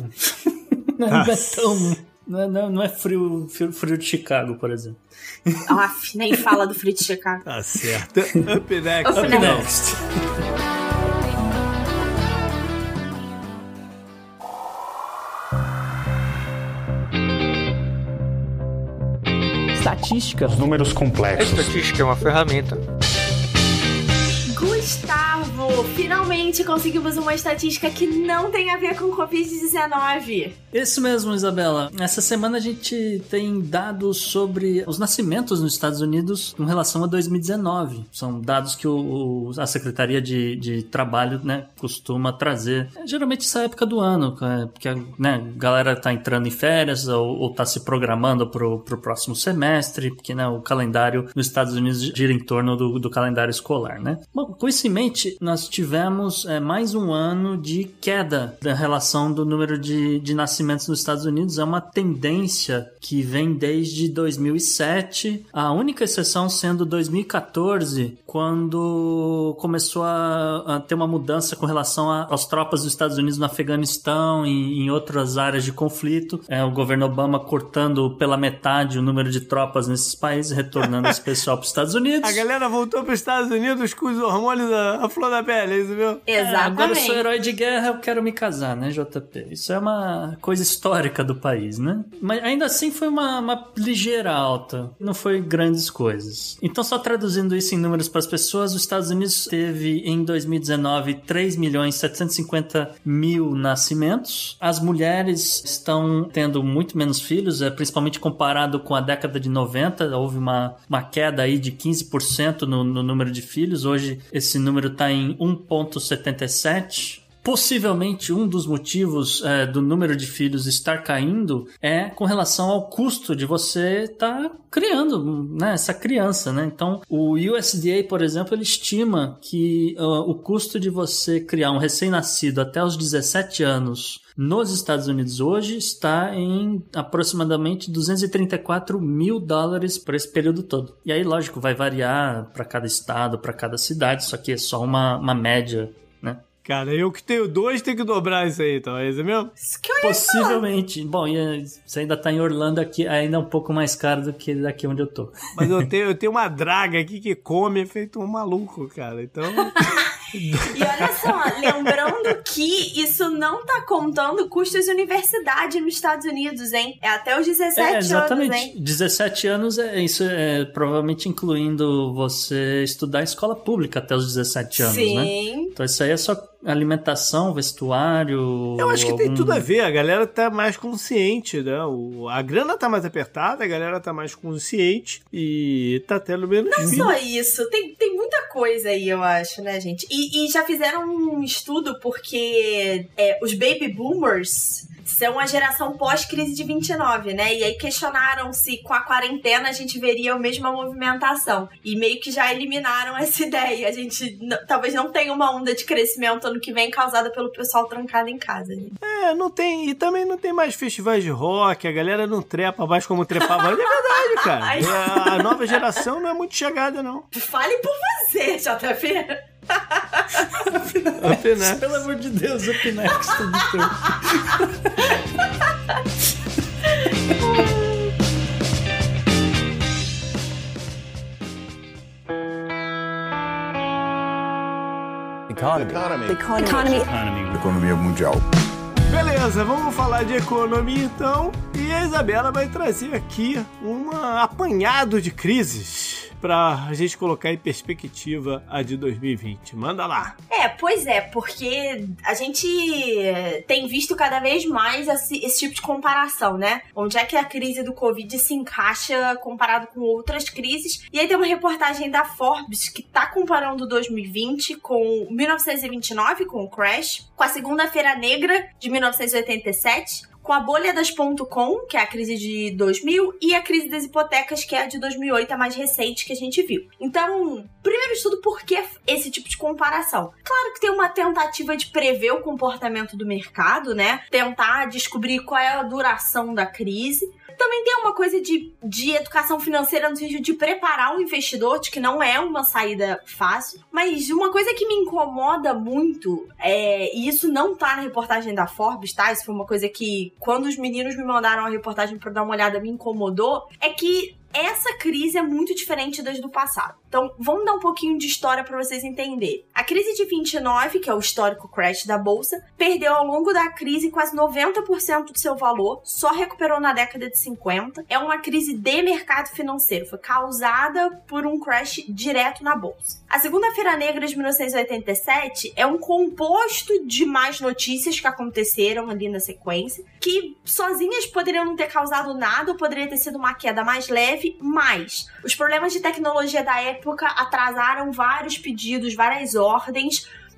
não, é- não é tão. Não é, não- não é frio, frio, frio de Chicago, por exemplo. Aff, nem fala do frio de Chicago. Tá certo. Up next. Up Next. Estatística. Números A complexos. estatística é uma ferramenta. Finalmente conseguimos uma estatística que não tem a ver com Covid-19. Isso mesmo, Isabela. Essa semana a gente tem dados sobre os nascimentos nos Estados Unidos com relação a 2019. São dados que o, o- a Secretaria de, de Trabalho né, costuma trazer. É, geralmente essa época do ano, é, porque a né, galera tá entrando em férias ou, ou tá se programando pro, pro próximo semestre, porque né, o calendário nos Estados Unidos gira em torno do, do calendário escolar, né? Bom, com isso em mente, nós nós tivemos é, mais um ano de queda da relação do número de, de nascimentos nos Estados Unidos. É uma tendência que vem desde 2007, a única exceção sendo 2014, quando começou a, a ter uma mudança com relação às tropas dos Estados Unidos no Afeganistão e em outras áreas de conflito. É, o governo Obama cortando pela metade o número de tropas nesses países, retornando esse pessoal para os Estados Unidos. A galera voltou para os Estados Unidos com os hormônios à flor da pele, é isso viu? Exatamente. É, agora eu sou herói de guerra, eu quero me casar, né, JP? Isso é uma coisa histórica do país, né? Mas ainda assim foi uma, uma ligeira alta. Não foi grandes coisas. Então, só traduzindo isso em números para as pessoas, os Estados Unidos teve em 2019 3 milhões 750 mil nascimentos. As mulheres estão tendo muito menos filhos, é, principalmente comparado com a década de 90. Houve uma, uma queda aí de 15% no, no número de filhos. Hoje esse número está em 1,77 Possivelmente um dos motivos é, do número de filhos estar caindo é com relação ao custo de você estar tá criando né, essa criança, né? Então, o USDA, por exemplo, ele estima que uh, o custo de você criar um recém-nascido até os 17 anos nos Estados Unidos hoje está em aproximadamente 234 mil dólares por esse período todo. E aí, lógico, vai variar para cada estado, para cada cidade, isso aqui é só uma, uma média Cara, eu que tenho dois tenho que dobrar isso aí, então. É isso mesmo? Isso que eu Possivelmente. Falar. Bom, e você ainda tá em Orlando aqui, ainda é um pouco mais caro do que daqui onde eu tô. Mas eu tenho, eu tenho uma draga aqui que come feito um maluco, cara. Então. e olha só, lembrando que isso não tá contando custos de universidade nos Estados Unidos, hein? É até os 17 é, exatamente. anos, hein? 17 anos é isso é provavelmente incluindo você estudar em escola pública até os 17 anos, Sim. né? Então isso aí é só alimentação, vestuário. Eu acho que algum... tem tudo a ver. A galera tá mais consciente, né? O, a grana tá mais apertada, a galera tá mais consciente e tá tendo menos Não vida. só isso, tem, tem muita coisa aí, eu acho, né, gente? E, e já fizeram um estudo porque é, os baby boomers são a geração pós-crise de 29, né? E aí questionaram se com a quarentena a gente veria a mesma movimentação. E meio que já eliminaram essa ideia. A gente talvez não tenha uma onda de crescimento ano que vem causada pelo pessoal trancado em casa. É, não tem. E também não tem mais festivais de rock, a galera não trepa mais como trepava. é verdade, cara. Ai. A nova geração não é muito chegada, não. Fale por você, JP. Upinex. Pelo amor de Deus, Upinex, tudo teu. Economy. Economy. Economy. Economy. Economia mundial. Beleza, vamos falar de economia então. E a Isabela vai trazer aqui um apanhado de crises para a gente colocar em perspectiva a de 2020. Manda lá. É, pois é, porque a gente tem visto cada vez mais esse, esse tipo de comparação, né? Onde é que a crise do Covid se encaixa comparado com outras crises. E aí tem uma reportagem da Forbes que tá comparando 2020 com 1929, com o crash, com a Segunda-feira Negra de 1987, com a bolha das .com, que é a crise de 2000, e a crise das hipotecas, que é a de 2008, a mais recente que a gente viu. Então, primeiro estudo, por que esse tipo de comparação? Claro que tem uma tentativa de prever o comportamento do mercado, né? Tentar descobrir qual é a duração da crise, também tem uma coisa de, de educação financeira no sentido de preparar o investidor, de que não é uma saída fácil. Mas uma coisa que me incomoda muito, é, e isso não tá na reportagem da Forbes, tá? Isso foi uma coisa que, quando os meninos me mandaram a reportagem para dar uma olhada, me incomodou, é que essa crise é muito diferente das do passado. Então, vamos dar um pouquinho de história para vocês entenderem. Crise de 29, que é o histórico crash da bolsa, perdeu ao longo da crise quase 90% do seu valor, só recuperou na década de 50. É uma crise de mercado financeiro, foi causada por um crash direto na bolsa. A Segunda-feira Negra de 1987 é um composto de mais notícias que aconteceram ali na sequência, que sozinhas poderiam não ter causado nada, ou poderia ter sido uma queda mais leve mais. Os problemas de tecnologia da época atrasaram vários pedidos, várias ordens,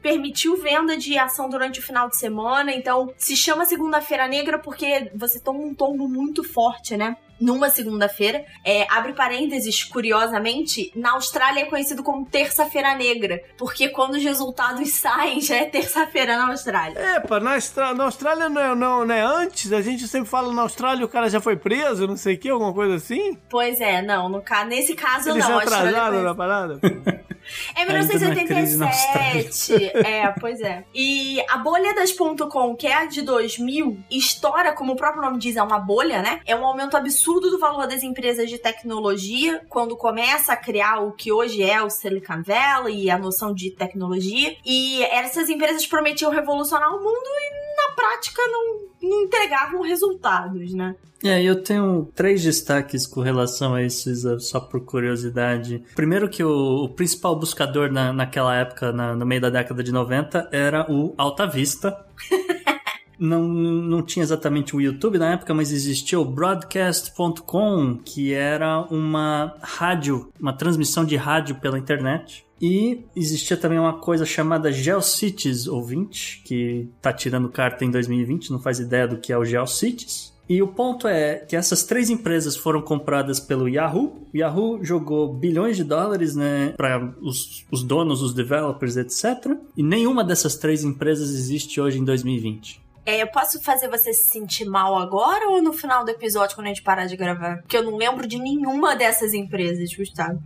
permitiu venda de ação durante o final de semana. Então, se chama Segunda-feira Negra porque você toma um tombo muito forte, né? numa segunda-feira. É, abre parênteses, curiosamente, na Austrália é conhecido como Terça-feira Negra, porque quando os resultados saem já é terça-feira na Austrália. É, pá, na, na Austrália não é, não, não é antes? A gente sempre fala na Austrália o cara já foi preso, não sei o que, alguma coisa assim? Pois é, não, no, nesse caso Eles não. Eles atrasaram na parada? É 1987. É, pois é. E a bolha das .com, que é a de 2000, estoura, como o próprio nome diz, é uma bolha, né? É um aumento absurdo do valor das empresas de tecnologia quando começa a criar o que hoje é o Silicon Valley e a noção de tecnologia. E essas empresas prometiam revolucionar o mundo e na prática não, não entregavam resultados, né? É, eu tenho três destaques com relação a isso, Isa, só por curiosidade. Primeiro que o, o principal buscador na, naquela época, na, no meio da década de 90, era o Alta Vista. não, não tinha exatamente o YouTube na época, mas existia o broadcast.com, que era uma rádio, uma transmissão de rádio pela internet. E existia também uma coisa chamada GeoCities ouvinte, que tá tirando carta em 2020, não faz ideia do que é o GeoCities. E o ponto é que essas três empresas foram compradas pelo Yahoo. O Yahoo jogou bilhões de dólares né, para os, os donos, os developers, etc. E nenhuma dessas três empresas existe hoje em 2020. É, eu posso fazer você se sentir mal agora ou no final do episódio quando a gente parar de gravar? Porque eu não lembro de nenhuma dessas empresas, Gustavo.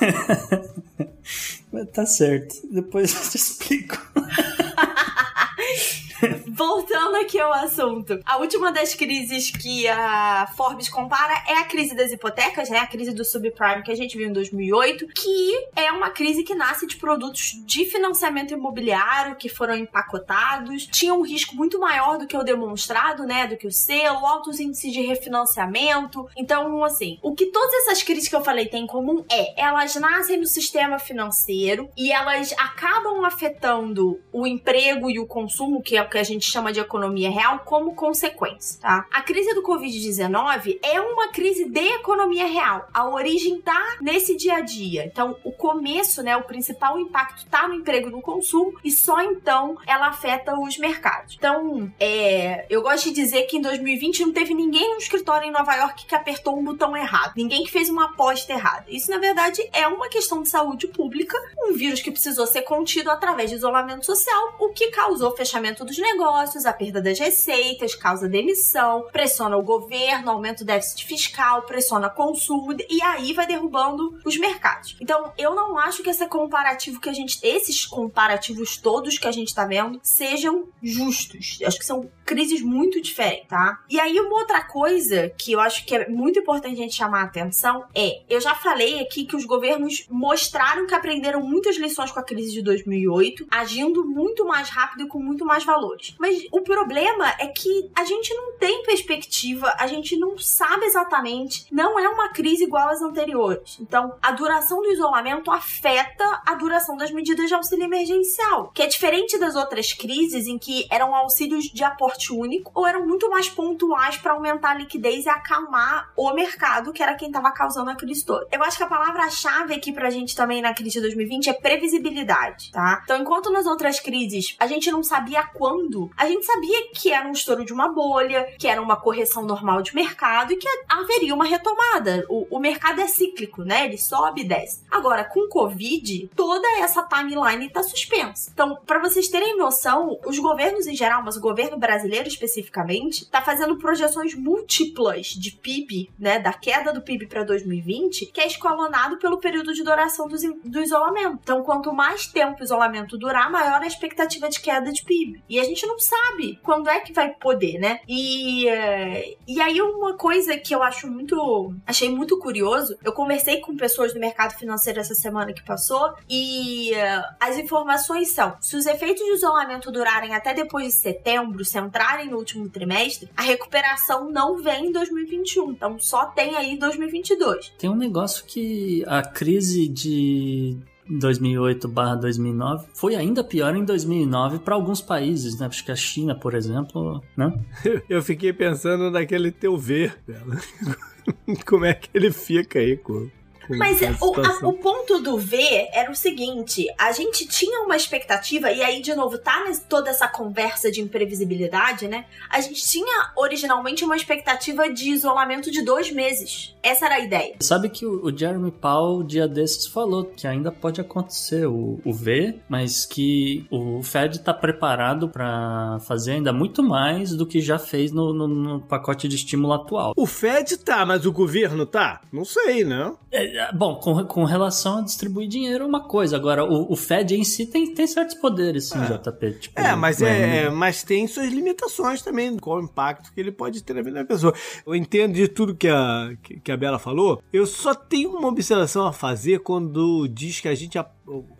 tá certo. Depois eu te explico. Voltando aqui ao assunto. A última das crises que a Forbes compara é a crise das hipotecas, né? A crise do subprime que a gente viu em 2008, que é uma crise que nasce de produtos de financiamento imobiliário que foram empacotados, tinha um risco muito maior do que o demonstrado, né? Do que o selo, altos índices de refinanciamento. Então, assim, o que todas essas crises que eu falei têm em comum é elas nascem no sistema financeiro e elas acabam afetando o emprego e o consumo, que é o que a gente chama de economia real, como consequência, tá? A crise do Covid-19 é uma crise de economia real. A origem tá nesse dia a dia. Então, o começo, né, o principal impacto tá no emprego e no consumo e só então ela afeta os mercados. Então, é, eu gosto de dizer que em 2020 não teve ninguém no escritório em Nova York que apertou um botão errado, ninguém que fez uma aposta errada. Isso, na verdade, é uma questão de saúde pública, um vírus que precisou ser contido através de isolamento social, o que causou fechamento dos negócios, a perda das receitas, causa demissão, pressiona o governo, aumenta o déficit fiscal, pressiona consumo e aí vai derrubando os mercados. Então, eu não acho que esse comparativo que a gente, esses comparativos todos que a gente tá vendo, sejam justos. Eu acho que são crises muito diferentes, tá? E aí, uma outra coisa que eu acho que é muito importante a gente chamar a atenção é: eu já falei aqui que os governos mostraram que aprenderam muitas lições com a crise de 2008, agindo muito mais rápido e com muito mais valores. Mas o problema é que a gente não tem perspectiva, a gente não sabe exatamente, não é uma crise igual às anteriores. Então, a duração do isolamento afeta a duração das medidas de auxílio emergencial, que é diferente das outras crises em que eram auxílios de aporte único ou eram muito mais pontuais para aumentar a liquidez e acalmar o mercado, que era quem estava causando a crise toda. Eu acho que a palavra-chave aqui pra gente também na crise de 2020 é previsibilidade, tá? Então, enquanto nas outras crises a gente não sabia quando, a gente sabia que era um estouro de uma bolha, que era uma correção normal de mercado e que haveria uma retomada. O, o mercado é cíclico, né? Ele sobe e desce. Agora, com Covid, toda essa timeline está suspensa. Então, para vocês terem noção, os governos em geral, mas o governo brasileiro especificamente, está fazendo projeções múltiplas de PIB, né? Da queda do PIB para 2020, que é escalonado pelo período de duração do, do isolamento. Então, quanto mais tempo o isolamento durar, maior a expectativa de queda de PIB. E a gente não sabe quando é que vai poder, né? E, uh, e aí uma coisa que eu acho muito, achei muito curioso, eu conversei com pessoas do mercado financeiro essa semana que passou e uh, as informações são, se os efeitos de isolamento durarem até depois de setembro, se entrarem no último trimestre, a recuperação não vem em 2021, então só tem aí 2022. Tem um negócio que a crise de 2008/2009 foi ainda pior em 2009 para alguns países, né? Acho que a China, por exemplo, né? Eu fiquei pensando naquele teu ver dela. Como é que ele fica aí com com Mas o, a, o, ponto do V era o seguinte: a gente tinha uma expectativa, e aí, de novo, tá toda essa conversa de imprevisibilidade, né? A gente tinha originalmente uma expectativa de isolamento de dois meses. Essa era a ideia. Sabe que o, o Jeremy Powell, dia desses, falou que ainda pode acontecer o, o V, mas que o Fed tá preparado para fazer ainda muito mais do que já fez no, no, no, pacote de estímulo atual. O Fed tá, mas o governo tá? Não sei, né? É, é bom, com, com relação a distribuir dinheiro é uma coisa. Agora, o, o Fed em si tem, tem certos poderes, sim, é. JP. Tipo, é, mas, é, é, mas tem suas limitações também, qual o impacto que ele pode ter na vida da pessoa. Eu entendo de tudo que a, que, que a Bela falou. Eu só tenho uma observação a fazer quando diz que a gente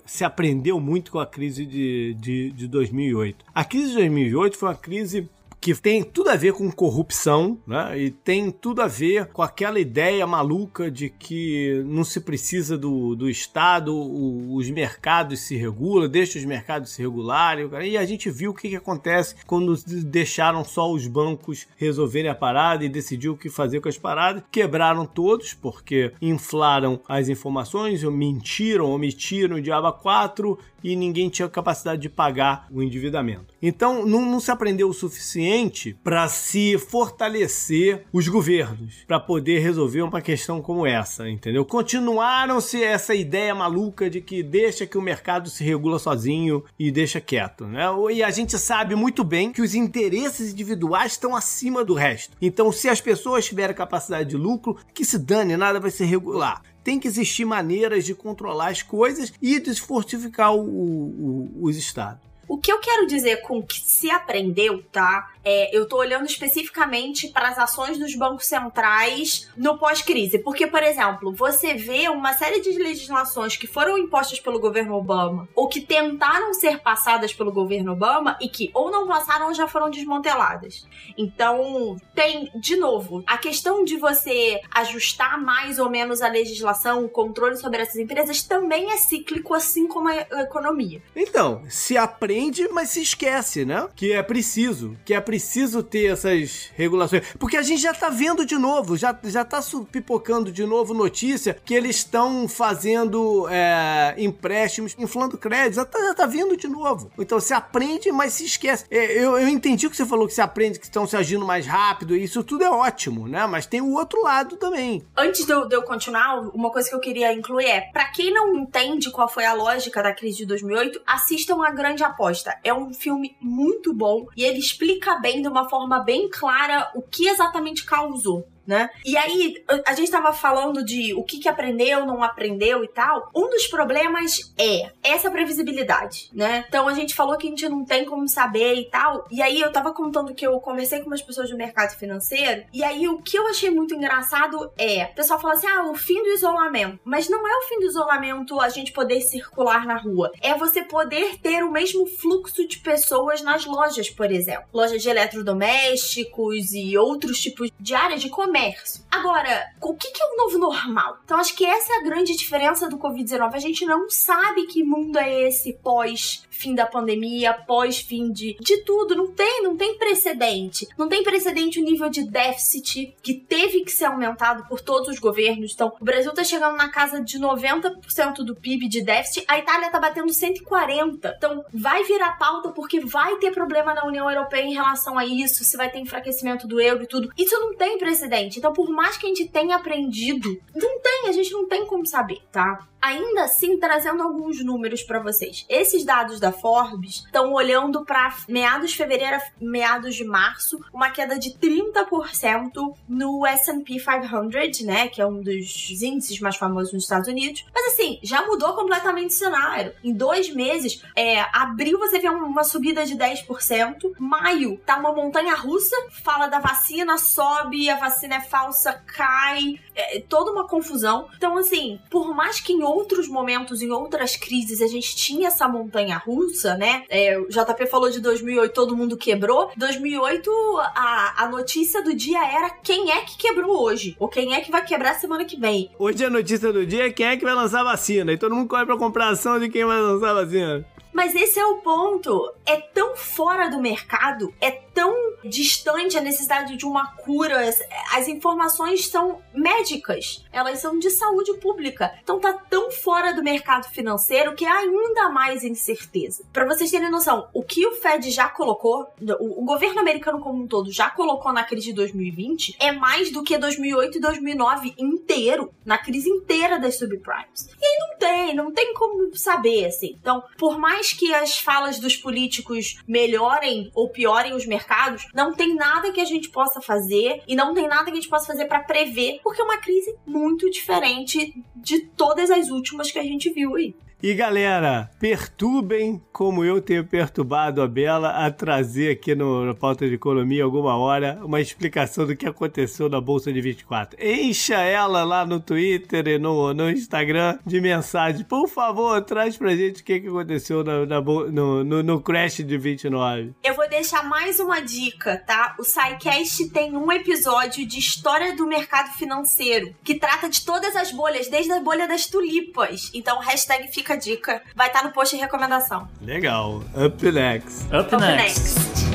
se aprendeu muito com a crise de, de, de 2008. A crise de 2008 foi uma crise que tem tudo a ver com corrupção, né? E tem tudo a ver com aquela ideia maluca de que não se precisa do, do Estado, o, os mercados se regulam, deixa os mercados se regularem. E a gente viu o que, que acontece quando deixaram só os bancos resolverem a parada e decidiu o que fazer com as paradas. Quebraram todos, porque inflaram as informações, mentiram, omitiram o Diaba 4 e ninguém tinha capacidade de pagar o endividamento. Então, não, não se aprendeu o suficiente para se fortalecer os governos, para poder resolver uma questão como essa, entendeu? Continuaram-se essa ideia maluca de que deixa que o mercado se regula sozinho e deixa quieto, né? E a gente sabe muito bem que os interesses individuais estão acima do resto. Então, se as pessoas tiverem capacidade de lucro, que se dane, nada vai se regular tem que existir maneiras de controlar as coisas e de fortificar o, o, os estados. O que eu quero dizer com que se aprendeu, tá? É, eu tô olhando especificamente para as ações dos bancos centrais no pós-crise. Porque, por exemplo, você vê uma série de legislações que foram impostas pelo governo Obama ou que tentaram ser passadas pelo governo Obama e que ou não passaram ou já foram desmanteladas. Então, tem, de novo, a questão de você ajustar mais ou menos a legislação, o controle sobre essas empresas também é cíclico, assim como a economia. Então, se aprende aprende, mas se esquece, né? Que é preciso, que é preciso ter essas regulações. Porque a gente já tá vendo de novo, já, já tá pipocando de novo notícia que eles estão fazendo é, empréstimos, inflando créditos, já tá, já tá vindo de novo. Então se aprende, mas se esquece. É, eu, eu entendi o que você falou, que se aprende, que estão se agindo mais rápido, isso tudo é ótimo, né? Mas tem o outro lado também. Antes de eu, de eu continuar, uma coisa que eu queria incluir é, para quem não entende qual foi a lógica da crise de 2008, assistam a Grande Aposta é um filme muito bom e ele explica bem, de uma forma bem clara, o que exatamente causou né? E aí, a gente tava falando de o que, que aprendeu, não aprendeu e tal. Um dos problemas é essa previsibilidade, né? Então a gente falou que a gente não tem como saber e tal. E aí eu tava contando que eu conversei com umas pessoas do mercado financeiro. E aí o que eu achei muito engraçado é: o pessoal fala assim, ah, o fim do isolamento. Mas não é o fim do isolamento a gente poder circular na rua. É você poder ter o mesmo fluxo de pessoas nas lojas, por exemplo. Lojas de eletrodomésticos e outros tipos de áreas de comércio comércio. Agora, o que, é o novo normal? Então, acho que essa é a grande diferença do Covid-19. A gente não sabe que mundo é esse pós fim da pandemia, pós fim de, de tudo. Não tem, não tem precedente. Não tem precedente o nível de déficit que teve que ser aumentado por todos os governos. Então, o Brasil tá chegando na casa de 90% do PIB de déficit, a Itália tá batendo 140. Então, vai virar pauta porque vai ter problema na União Europeia em relação a isso, se vai ter enfraquecimento do euro e tudo. Isso não tem precedente. Então, por mais que a gente tenha aprendido, não tem, a gente não tem como saber, tá? Ainda assim, trazendo alguns números para vocês. Esses dados da Forbes estão olhando para meados de fevereiro, meados de março, uma queda de 30% no S&P 500, né, que é um dos índices mais famosos nos Estados Unidos. Mas assim, já mudou completamente o cenário. Em dois meses, é, abril você vê uma subida de 10%, maio tá uma montanha russa, fala da vacina, sobe, a vacina é falsa, cai, é, toda uma confusão. Então assim, por mais que em outros momentos, em outras crises, a gente tinha essa montanha russa, né? É, o JP falou de 2008, todo mundo quebrou. 2008, a, a notícia do dia era quem é que quebrou hoje, ou quem é que vai quebrar semana que vem. Hoje a notícia do dia é quem é que vai lançar vacina, e todo mundo corre pra comprar ação de quem vai lançar vacina. Mas esse é o ponto. É tão fora do mercado, é tão distante a necessidade de uma cura. As, informações são médicas, elas são de saúde pública. Então tá tão fora do mercado financeiro que é ainda mais incerteza. Para vocês terem noção, o que o Fed já colocou, o, o governo americano como um todo já colocou na crise de 2020 é mais do que 2008 e 2009 inteiro, na crise inteira das subprimes. E aí não tem, não tem como saber assim. Então, por mais que as falas dos políticos melhorem ou piorem os mercados, não tem nada que a gente possa fazer e não tem nada que a gente possa fazer para prever, porque é uma crise muito diferente de todas as últimas que a gente viu aí. E galera, perturbem como eu tenho perturbado a Bela a trazer aqui no, no Pauta de Economia alguma hora uma explicação do que aconteceu na Bolsa de 24. Encha ela lá no Twitter e no, no Instagram de mensagem. Por favor, traz pra gente o que, que aconteceu na, na no, no, no, Crash de 29. Eu vou deixar mais uma dica, tá? O SciCast tem um episódio de história do mercado financeiro que trata de todas as bolhas, desde a bolha das tulipas. Então, hashtag fica fica a dica. Vai estar no post de recomendação. Legal. Up next. Up, Up next. next.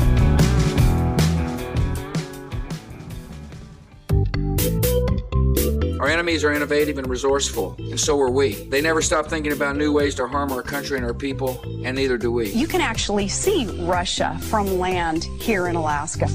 Our enemies are innovative and resourceful, and so are we. They never stop thinking about new ways to harm our country and our people, and neither do we. You can actually see Russia from land here in Alaska.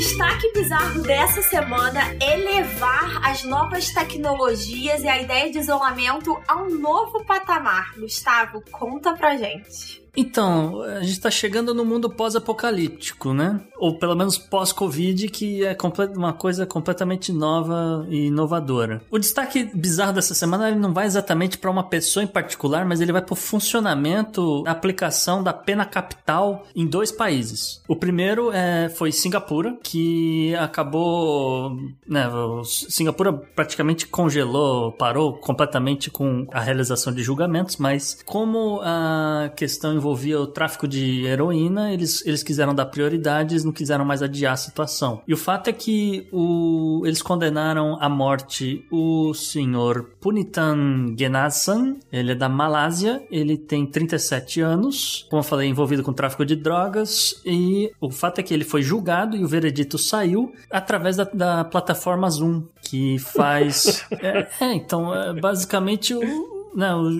Destaque bizarro dessa semana é levar as novas tecnologias e a ideia de isolamento a um novo patamar. Gustavo, conta pra gente. Então, a gente está chegando no mundo pós-apocalíptico, né? Ou pelo menos pós-Covid, que é uma coisa completamente nova e inovadora. O destaque bizarro dessa semana ele não vai exatamente para uma pessoa em particular, mas ele vai para o funcionamento, a aplicação da pena capital em dois países. O primeiro é, foi Singapura, que acabou. Né, Singapura praticamente congelou, parou completamente com a realização de julgamentos, mas como a questão envolvia o tráfico de heroína, eles, eles quiseram dar prioridade, eles não quiseram mais adiar a situação. E o fato é que o, eles condenaram à morte o senhor Punitan Genasan, ele é da Malásia, ele tem 37 anos, como eu falei, envolvido com tráfico de drogas, e o fato é que ele foi julgado e o veredito saiu através da, da plataforma Zoom, que faz. é, é, então, é, basicamente o. Não,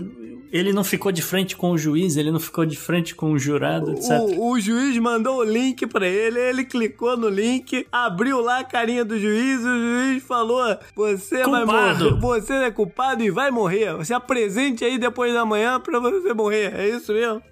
ele não ficou de frente com o juiz, ele não ficou de frente com o jurado, etc. O, o juiz mandou o link para ele, ele clicou no link, abriu lá a carinha do juiz, o juiz falou: Você culpado. vai morrer, você é culpado e vai morrer. Se apresente aí depois da manhã para você morrer. É isso mesmo?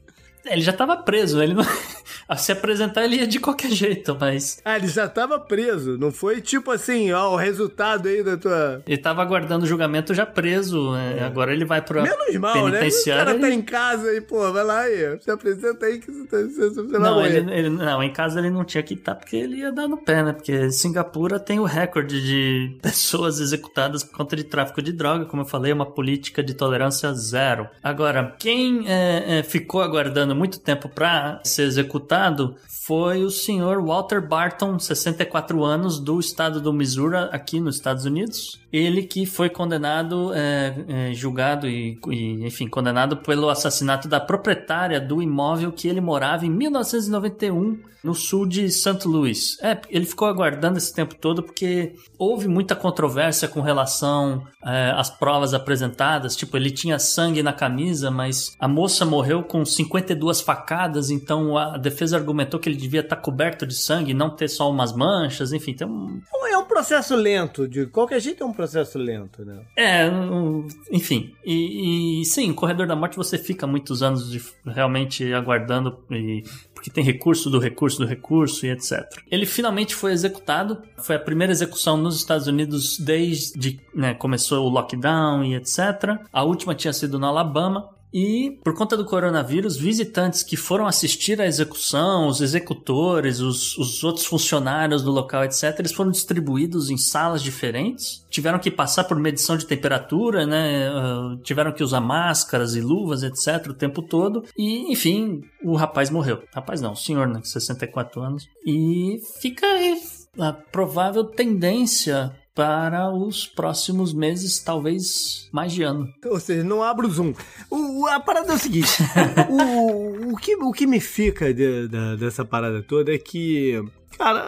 Ele já tava preso, ele não. A se apresentar ele ia de qualquer jeito, mas. Ah, ele já tava preso. Não foi tipo assim, ó, o resultado aí da tua. Ele tava aguardando o julgamento já preso. Né? Agora ele vai pro. Menos mal, né? O cara ele... tá em casa e, pô, vai lá aí. Se apresenta aí que você, tá, você, não, ele, ele, não, em casa ele não tinha que estar porque ele ia dar no pé, né? Porque Singapura tem o recorde de pessoas executadas por conta de tráfico de droga. Como eu falei, é uma política de tolerância zero. Agora, quem é, é, ficou aguardando muito tempo para ser executado foi o senhor Walter Barton, 64 anos, do estado do Missouri, aqui nos Estados Unidos. Ele que foi condenado, é, é, julgado e, e, enfim, condenado pelo assassinato da proprietária do imóvel que ele morava em 1991 no sul de St. Louis. É, ele ficou aguardando esse tempo todo porque houve muita controvérsia com relação é, às provas apresentadas. Tipo, ele tinha sangue na camisa, mas a moça morreu com 52 facadas, então a defesa argumentou que ele devia estar coberto de sangue, não ter só umas manchas, enfim. Então... É um processo lento, de qualquer jeito é um processo lento, né? É, enfim. E, e sim, Corredor da Morte você fica muitos anos de, realmente aguardando e porque tem recurso do recurso do recurso e etc. Ele finalmente foi executado. Foi a primeira execução nos Estados Unidos desde né, começou o lockdown e etc. A última tinha sido no Alabama. E, por conta do coronavírus, visitantes que foram assistir à execução, os executores, os, os outros funcionários do local, etc., eles foram distribuídos em salas diferentes, tiveram que passar por medição de temperatura, né? Uh, tiveram que usar máscaras e luvas, etc., o tempo todo. E, enfim, o rapaz morreu. Rapaz não, o senhor, né? 64 anos. E fica aí a provável tendência para os próximos meses, talvez mais de ano. Ou seja, não abra o zoom. O, a parada é o seguinte: o, o, que, o que me fica de, de, dessa parada toda é que Cara,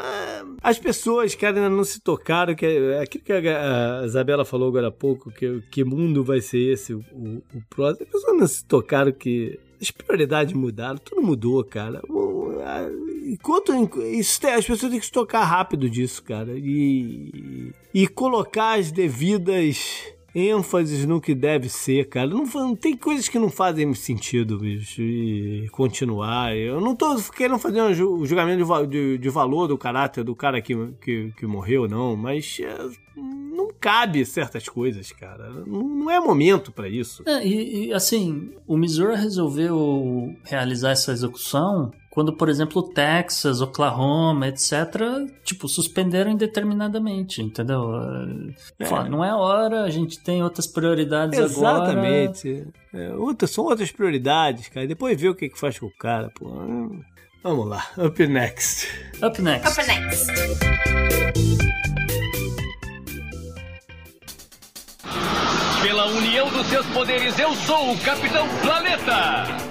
as pessoas que ainda não se tocaram, que é aquilo que a Isabela falou agora há pouco, que, que mundo vai ser esse, o, o próximo. As pessoas não se tocaram que as prioridades mudaram, tudo mudou, cara. Enquanto isso, as pessoas têm que se tocar rápido disso, cara. E, e colocar as devidas ênfases no que deve ser, cara. Não, não, tem coisas que não fazem sentido, bicho, e continuar. Eu não tô querendo fazer um julgamento de, de, de valor do caráter do cara que, que, que morreu, não, mas é, não cabe certas coisas, cara. Não, não é momento para isso. É, e, e, assim, o Missouri resolveu realizar essa execução quando, por exemplo, Texas, Oklahoma, etc., tipo, suspenderam indeterminadamente, entendeu? É. Fala, não é hora, a gente tem outras prioridades Exatamente. agora. Exatamente. É, outras, são outras prioridades, cara. Depois vê o que, que faz com o cara, pô. Vamos lá, up next. Up next. Up next. Pela união dos seus poderes, eu sou o Capitão Planeta!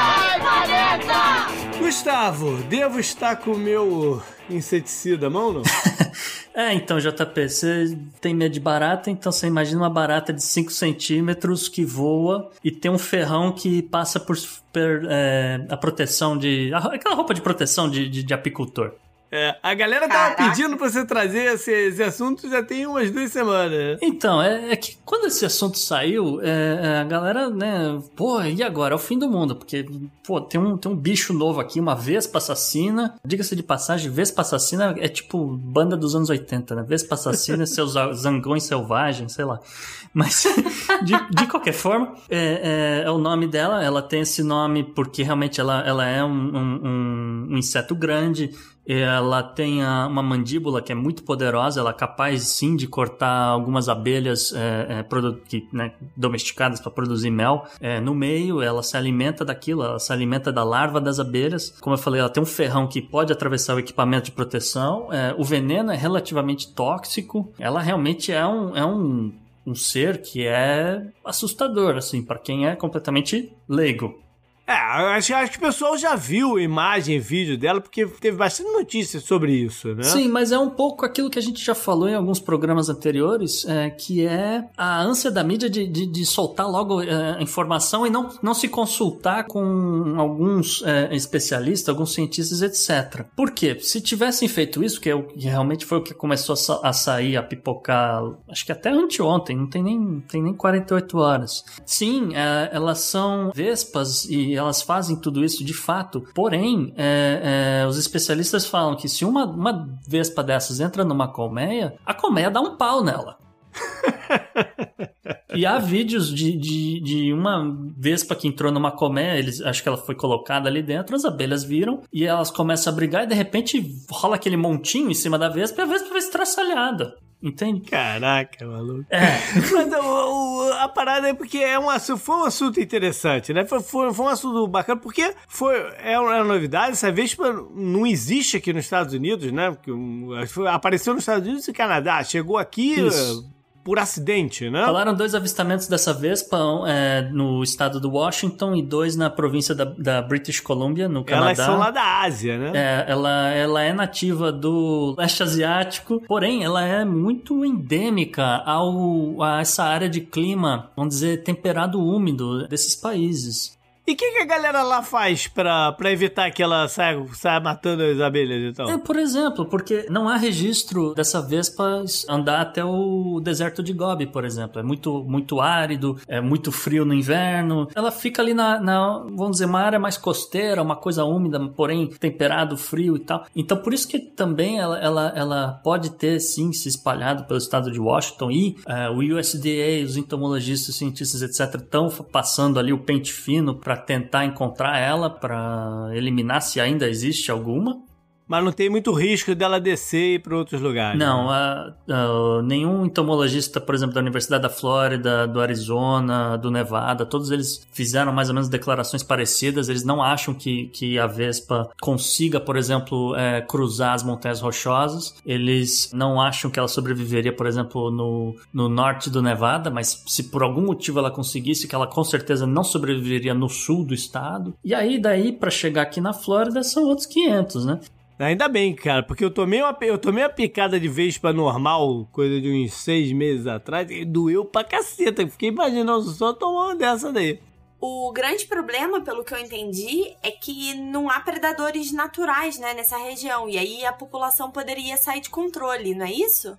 Vai, Planeta! Gustavo, devo estar com o meu inseticida à mão, não? é, então, JP, você tem medo de barata, então você imagina uma barata de 5 centímetros que voa e tem um ferrão que passa por, por é, a proteção de. aquela roupa de proteção de, de, de apicultor. É, a galera tava Caraca. pedindo pra você trazer esse, esse, assunto já tem umas duas semanas. Então, é, é que quando esse assunto saiu, é, é, a galera, né, pô, e agora? É o fim do mundo, porque, pô, tem um, tem um bicho novo aqui, uma Vespa assassina. Diga-se de passagem, Vespa assassina é tipo banda dos anos 80, né? Vespa assassina, seus zangões selvagens, sei lá. Mas, de, de qualquer forma, é, é, é, o nome dela, ela tem esse nome porque realmente ela, ela é um, um, um inseto grande ela tem uma mandíbula que é muito poderosa, ela é capaz sim de cortar algumas abelhas é, é, que, né, domesticadas para produzir mel é, no meio, ela se alimenta daquilo, ela se alimenta da larva das abelhas. Como eu falei, ela tem um ferrão que pode atravessar o equipamento de proteção. É, o veneno é relativamente tóxico, ela realmente é um, é um, um ser que é assustador, assim, para quem é completamente leigo. É, acho, acho que o pessoal já viu imagem vídeo dela, porque teve bastante notícias sobre isso, né? Sim, mas é um pouco aquilo que a gente já falou em alguns programas anteriores, é, que é a ânsia da mídia de, de, de soltar logo é, informação e não, não se consultar com alguns é, especialistas, alguns cientistas, etc. Por quê? Se tivessem feito isso, que, é o, que realmente foi o que começou a, a sair, a pipocar, acho que até anteontem, não tem nem, tem nem 48 horas. Sim, é, elas são vespas e elas fazem tudo isso de fato. Porém, é, é, os especialistas falam que se uma, uma vespa dessas entra numa colmeia, a colmeia dá um pau nela. e há vídeos de, de, de, uma vespa que entrou numa colmeia, eles, acho que ela foi colocada ali dentro, as abelhas viram e elas começam a brigar e de repente rola aquele montinho em cima da vespa e a vespa vai estraçalhada. Entende? Caraca, maluco. É. Mas o, o, a parada é porque é um assunto, foi um assunto interessante, né? Foi, foi, foi um assunto bacana, porque foi, é uma, é uma novidade. Essa vespa não existe aqui nos Estados Unidos, né? Porque, apareceu nos Estados Unidos e Canadá. Chegou aqui. Isso por acidente, né? Falaram dois avistamentos dessa vespa é, no estado do Washington e dois na província da, da, British Columbia, no Canadá. Elas são lá da Ásia, né? É, ela, ela é nativa do leste asiático, porém ela é muito endêmica ao, a essa área de clima, vamos dizer, temperado úmido desses países. E o que, que, a galera lá faz pra evitar que ela saia, saia matando as abelhas então? É, por exemplo, porque não há registro dessa vespa andar até o deserto de Gobi, por exemplo. É muito, muito árido, é muito frio no inverno. Ela fica ali na, na, vamos dizer, uma área mais costeira, uma coisa úmida, porém temperado, frio e tal. Então, por isso que também ela, ela, ela pode ter, sim, se espalhado pelo estado de Washington e uh, o USDA, os entomologistas, cientistas, etc., estão passando ali o pente fino para tentar encontrar ela, para eliminar se ainda existe alguma. Mas não tem muito risco dela descer e ir para outros lugares. Não, a, a, nenhum entomologista, por exemplo, da Universidade da Flórida, do Arizona, do Nevada, todos eles fizeram mais ou menos declarações parecidas. Eles não acham que, que a Vespa consiga, por exemplo, é, cruzar as montanhas rochosas. Eles não acham que ela sobreviveria, por exemplo, no, no norte do Nevada, mas se por algum motivo ela conseguisse, que ela com certeza não sobreviveria no sul do estado. E aí, daí, para chegar aqui na Flórida, são outros 500, né? Ainda bem, cara, porque eu tomei uma, eu tomei uma picada de Vespa normal, coisa de uns seis meses atrás, e doeu pra caceta. Fiquei imaginando só tomar uma dessa daí. O grande problema, pelo que eu entendi, é que não há predadores naturais né, nessa região. E aí a população poderia sair de controle, não é isso?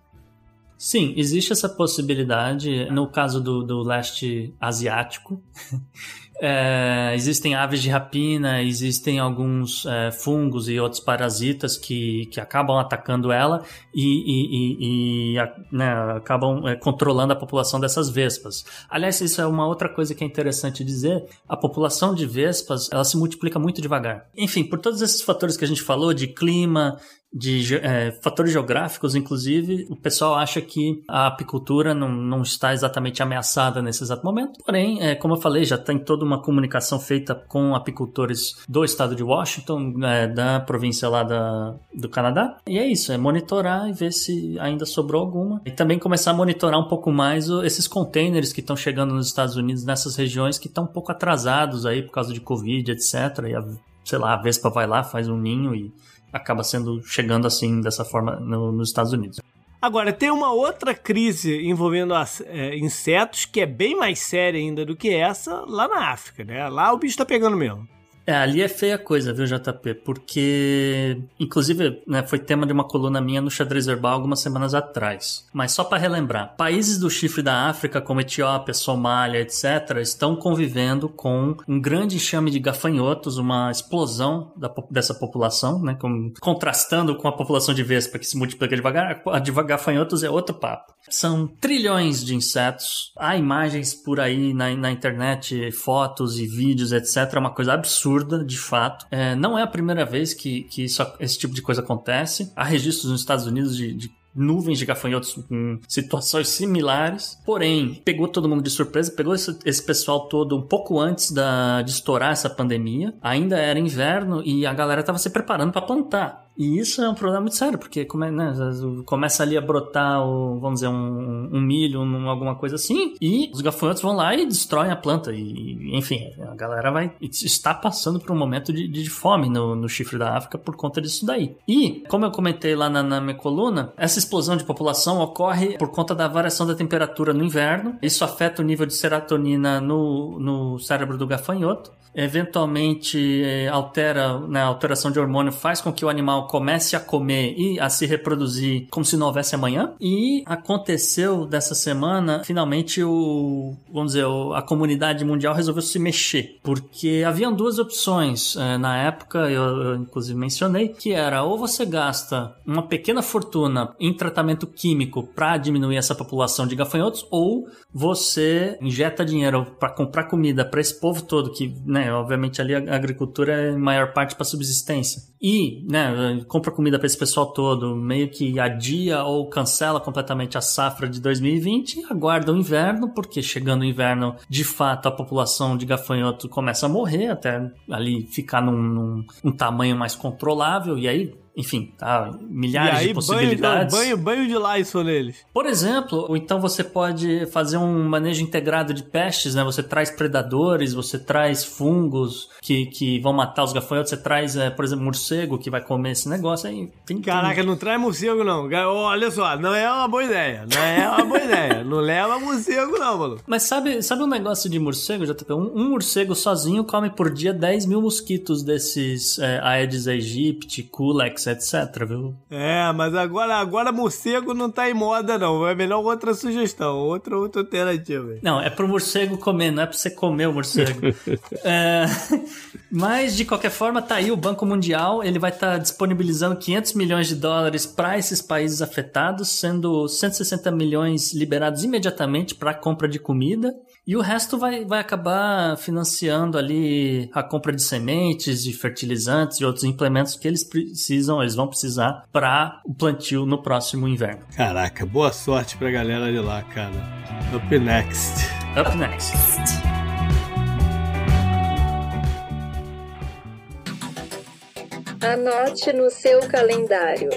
Sim, existe essa possibilidade no caso do, do leste asiático. É, existem aves de rapina, existem alguns é, fungos e outros parasitas que, que acabam atacando ela e, e, e, e né, acabam é, controlando a população dessas vespas. Aliás, isso é uma outra coisa que é interessante dizer: a população de vespas ela se multiplica muito devagar. Enfim, por todos esses fatores que a gente falou de clima, de é, fatores geográficos, inclusive, o pessoal acha que a apicultura não, não está exatamente ameaçada nesse exato momento. Porém, é, como eu falei, já tem toda uma comunicação feita com apicultores do estado de Washington, é, da província lá da, do Canadá. E é isso, é monitorar e ver se ainda sobrou alguma. E também começar a monitorar um pouco mais esses containers que estão chegando nos Estados Unidos, nessas regiões que estão um pouco atrasados aí por causa de Covid, etc. E a, sei lá, a Vespa vai lá, faz um ninho e acaba sendo chegando assim dessa forma no, nos Estados Unidos. Agora, tem uma outra crise envolvendo as, é, insetos que é bem mais séria ainda do que essa lá na África, né? Lá o bicho tá pegando mesmo. É, ali é feia coisa, viu, JP? Porque, inclusive, né, foi tema de uma coluna minha no Xadrez Herbal algumas semanas atrás. Mas só para relembrar, países do chifre da África, como Etiópia, Somália, etc., estão convivendo com um grande enxame de gafanhotos, uma explosão da, dessa população, né, com, contrastando com a população de vespa que se multiplica devagar. A de gafanhotos é outro papo. São trilhões de insetos. Há imagens por aí na, na internet, fotos e vídeos, etc. É uma coisa absurda, de fato. É, não é a primeira vez que, que isso, esse tipo de coisa acontece. Há registros nos Estados Unidos de, de nuvens de gafanhotos com situações similares. Porém, pegou todo mundo de surpresa, pegou esse, esse, pessoal todo um pouco antes da, de estourar essa pandemia. Ainda era inverno e a galera estava se preparando para plantar. E isso é um problema muito sério, porque come, né, começa ali a brotar, o, vamos dizer, um, um milho, um, alguma coisa assim, e os gafanhotos vão lá e destroem a planta. E, enfim, a galera vai está passando por um momento de, de fome no, no, chifre da África por conta disso daí. E, como eu comentei lá na, na minha coluna, essa explosão de população ocorre por conta da variação da temperatura no inverno. Isso afeta o nível de serotonina no, no cérebro do gafanhoto eventualmente é, altera, né, a alteração de hormônio faz com que o animal comece a comer e a se reproduzir como se não houvesse amanhã. E aconteceu dessa semana, finalmente o, vamos dizer, a comunidade mundial resolveu se mexer, porque haviam duas opções é, na época, eu, eu inclusive mencionei, que era ou você gasta uma pequena fortuna em tratamento químico para diminuir essa população de gafanhotos, ou você injeta dinheiro para comprar comida para esse povo todo que, né? Obviamente ali a agricultura é em maior parte para subsistência. E, né, compra comida para esse pessoal todo, meio que adia ou cancela completamente a safra de 2020 e aguarda o inverno, porque chegando o inverno, de fato, a população de gafanhoto começa a morrer, até ali ficar num, num um tamanho mais controlável, e aí enfim, tá? Milhares aí, de possibilidades. Banho, banho, banho de Lysol neles. Por exemplo, ou então você pode fazer um manejo integrado de pestes, né? Você traz predadores, você traz fungos que, que vão matar os gafanhotos, você traz, é, por exemplo, morcego que vai comer esse negócio aí. Tem, Caraca, tem... não traz morcego não. Olha só, não é uma boa ideia. Não é uma boa ideia. Não leva morcego não, mano. Mas sabe, sabe um negócio de morcego, JP? Um, um morcego sozinho come por dia 10 mil mosquitos desses é, Aedes aegypti, Culex, etc, viu? É, mas agora, agora morcego não tá em moda, não. É melhor outra sugestão, outra, outra alternativa. Não, é pro morcego comer, não é pra você comer o morcego. é, mas, de qualquer forma, tá aí o Banco Mundial, ele vai estar tá disponibilizando 500 milhões de dólares para esses países afetados, sendo 160 milhões liberados imediatamente para compra de comida e o resto vai, vai acabar financiando ali a compra de sementes, de fertilizantes e outros implementos que eles precisam eles vão precisar para o plantio no próximo inverno. Caraca, boa sorte pra galera de lá, cara. Up next. Up next. Anote no seu calendário.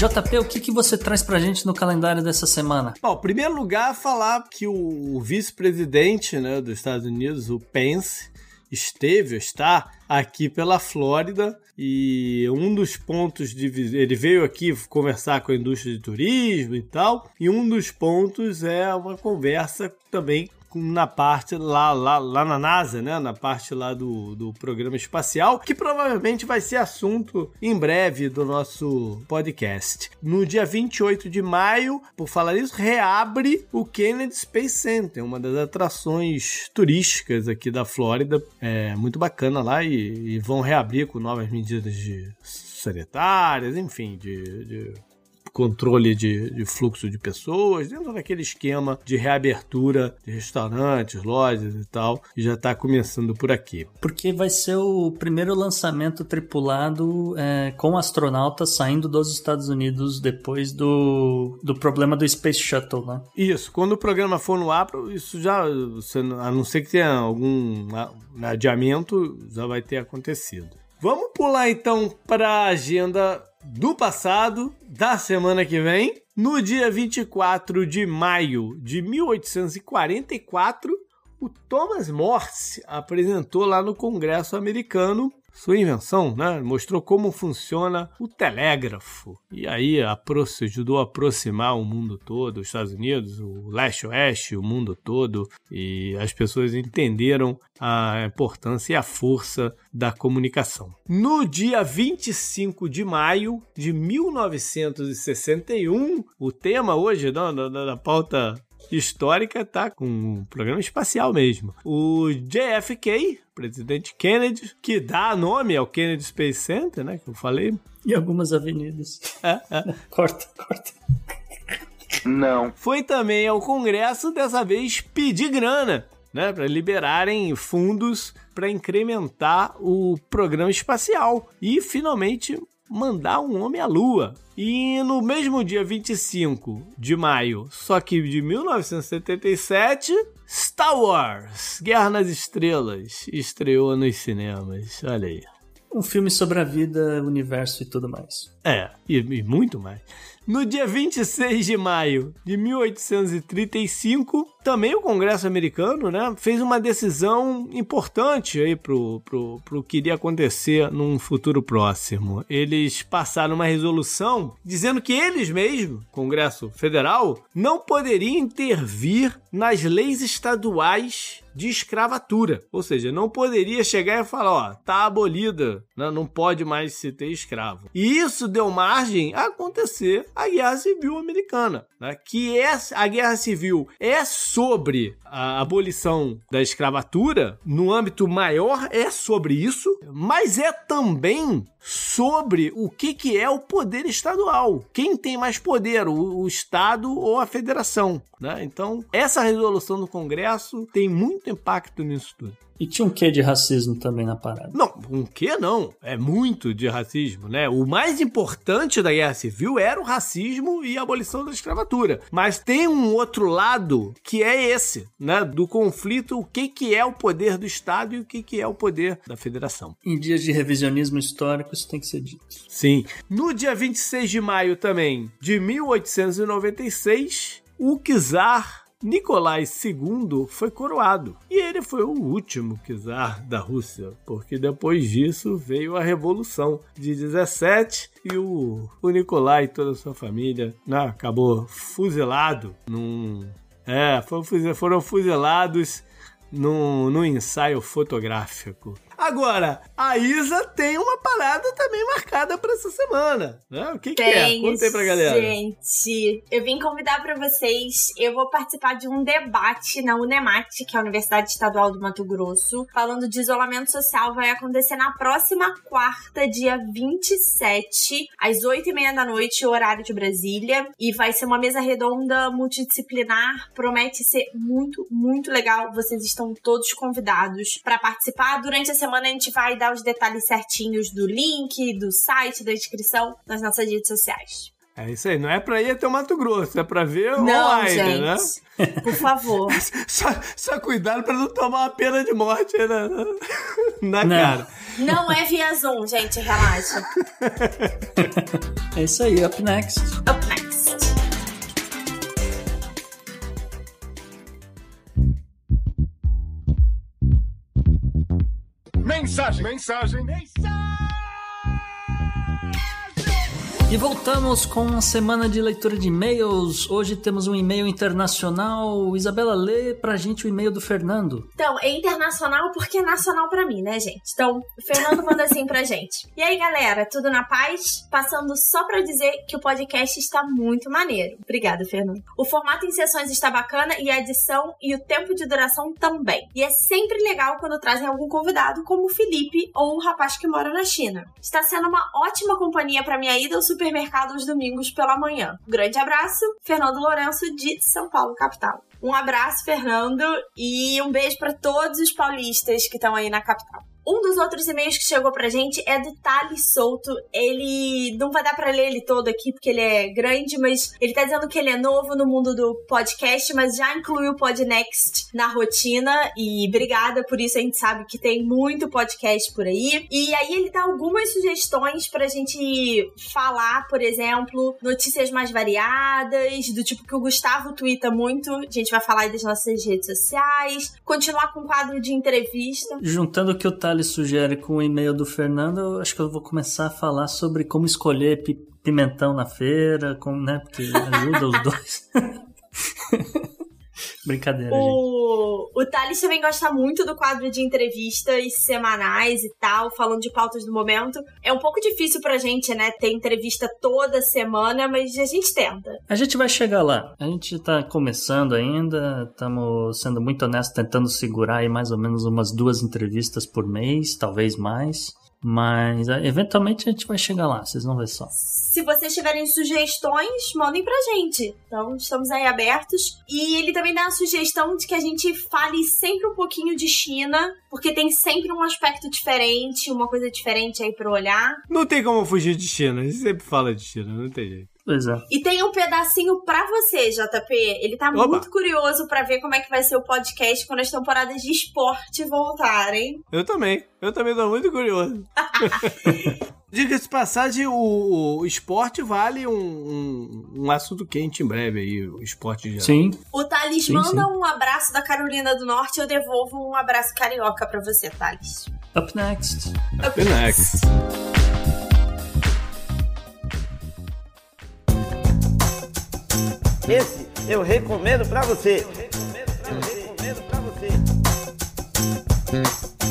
JP, o que, que você traz pra gente no calendário dessa semana? Bom, em primeiro lugar, falar que o vice-presidente né, dos Estados Unidos, o Pence, esteve, está aqui pela Flórida e um dos pontos de ele veio aqui conversar com a indústria de turismo e tal, e um dos pontos é uma conversa também na parte lá, lá, lá na NASA, né? Na parte lá do, do programa espacial, que provavelmente vai ser assunto em breve do nosso podcast. No dia 28 de maio, por falar isso, reabre o Kennedy Space Center, uma das atrações turísticas aqui da Flórida. É muito bacana lá e, e vão reabrir com novas medidas de sanitárias, enfim, de, de controle de, de, fluxo de pessoas, dentro daquele esquema de reabertura de restaurantes, lojas e tal, que já está começando por aqui. Porque vai ser o primeiro lançamento tripulado é, com astronautas saindo dos Estados Unidos depois do, do problema do Space Shuttle, né? Isso, quando o programa for no ar, isso já, a não ser que tenha algum adiamento, já vai ter acontecido. Vamos pular então para a agenda do passado, da semana que vem. No dia 24 de maio de 1844, o Thomas Morse apresentou lá no Congresso americano sua invenção, né? Mostrou como funciona o telégrafo. E aí ajudou a aproximar o mundo todo, os Estados Unidos, o leste-oeste, o mundo todo, e as pessoas entenderam a importância e a força da comunicação. No dia 25 de maio de 1961, o tema hoje da, da, da pauta histórica tá com um programa espacial mesmo. O JFK, presidente Kennedy, que dá nome ao Kennedy Space Center, né? Que eu falei. E algumas avenidas. É, é. corta, corta. Não. Foi também ao Congresso, dessa vez, pedir grana. Né, para liberarem fundos para incrementar o programa espacial e finalmente mandar um homem à Lua. E no mesmo dia 25 de maio, só que de 1977, Star Wars Guerra nas Estrelas estreou nos cinemas. Olha aí. Um filme sobre a vida, o universo e tudo mais. É, e, e muito mais. No dia 26 de maio de 1835, também o Congresso americano né, fez uma decisão importante aí pro que iria acontecer num futuro próximo. Eles passaram uma resolução dizendo que eles mesmos, Congresso Federal, não poderiam intervir nas leis estaduais de escravatura. Ou seja, não poderia chegar e falar, ó, tá abolida, né? não pode mais se ter escravo. E isso deu margem a acontecer a Guerra Civil Americana, né? que é a Guerra Civil é sobre a abolição da escravatura, no âmbito maior é sobre isso, mas é também sobre o que, que é o poder estadual. Quem tem mais poder, o, o Estado ou a federação? Né? Então, essa resolução do Congresso tem muito impacto nisso tudo. E tinha um quê de racismo também na parada? Não, um quê não. É muito de racismo, né? O mais importante da Guerra Civil era o racismo e a abolição da escravatura. Mas tem um outro lado que é esse, né? Do conflito, o que, que é o poder do Estado e o que, que é o poder da federação. Em dias de revisionismo histórico, isso tem que ser dito. Sim. No dia 26 de maio também de 1896, o czar Nicolai II foi coroado e ele foi o último czar da Rússia, porque depois disso veio a Revolução de 17 e o, o Nicolai e toda a sua família né, acabou fuzilado num. É, foram fuzilados num, num ensaio fotográfico. Agora, a Isa tem uma parada também marcada para essa semana, né? O que, que é? Conta aí pra galera. Gente, eu vim convidar para vocês, eu vou participar de um debate na Unemat, que é a Universidade Estadual do Mato Grosso, falando de isolamento social, vai acontecer na próxima quarta, dia 27, às 8 e meia da noite, horário de Brasília, e vai ser uma mesa redonda multidisciplinar, promete ser muito, muito legal, vocês estão todos convidados para participar durante a semana semana a gente vai dar os detalhes certinhos do link, do site, da inscrição nas nossas redes sociais. É isso aí, não é pra ir até o Mato Grosso, é pra ver não, online, gente. né? Por favor. só, só, cuidado pra não tomar uma pena de morte na, na não. cara. Não é via Zoom, gente, relaxa. é isso aí, up next. Up next. Mensagem, mensagem, mensagem. E voltamos com a semana de leitura de e-mails. Hoje temos um e-mail internacional. Isabela, lê pra gente o e-mail do Fernando. Então, é internacional porque é nacional para mim, né, gente? Então, o Fernando manda assim pra gente. E aí, galera, tudo na paz? Passando só pra dizer que o podcast está muito maneiro. Obrigada, Fernando. O formato em sessões está bacana e a edição e o tempo de duração também. E é sempre legal quando trazem algum convidado, como o Felipe ou o rapaz que mora na China. Está sendo uma ótima companhia para minha ida ao supermercado aos domingos pela manhã. grande abraço, Fernando Lourenço, de São Paulo, capital. Um abraço, Fernando, e um beijo para todos os paulistas que estão aí na capital. Um dos outros e-mails que chegou pra gente é do Thales Souto. Ele não vai dar para ler ele todo aqui porque ele é grande, mas ele tá dizendo que ele é novo no mundo do podcast, mas já incluiu o Podnext na rotina e obrigada por isso. A gente sabe que tem muito podcast por aí. E aí ele dá algumas sugestões pra gente falar, por exemplo, notícias mais variadas, do tipo que o Gustavo twitta muito. A gente vai falar aí das nossas redes sociais, continuar com o quadro de entrevista. Juntando o que o Thales Thales sugere com o e-mail do Fernando, acho que eu vou começar a falar sobre como escolher pimentão na feira, como, né? Porque ajuda os dois. Brincadeira, o, gente. O Thales também gosta muito do quadro de entrevistas semanais e tal, falando de pautas do momento. É um pouco difícil pra gente, né, ter entrevista toda semana, mas a gente tenta. A gente vai chegar lá. A gente tá começando ainda, estamos sendo muito honestos, tentando segurar aí mais ou menos umas duas entrevistas por mês, talvez mais. Mas é, eventualmente a gente vai chegar lá, vocês vão ver só. Se vocês tiverem sugestões, mandem pra gente. Então, estamos aí abertos. E ele também dá a sugestão de que a gente fale sempre um pouquinho de China, porque tem sempre um aspecto diferente, uma coisa diferente aí pra olhar. Não tem como fugir de China, a gente sempre fala de China, não tem jeito. Pois é. E tem um pedacinho pra você, JP. Ele tá Opa. muito curioso para ver como é que vai ser o podcast quando as temporadas de esporte voltarem. Eu também. Eu também tô muito curioso. Diga-se passagem, o, o, esporte vale um, um, um, assunto quente em breve aí, o esporte geral. Sim. O Thales sim, manda sim. um abraço da Carolina do Norte, eu devolvo um abraço carioca para você, Thales. Up next. Up, Up next. next. Esse eu recomendo para você. Eu recomendo para você.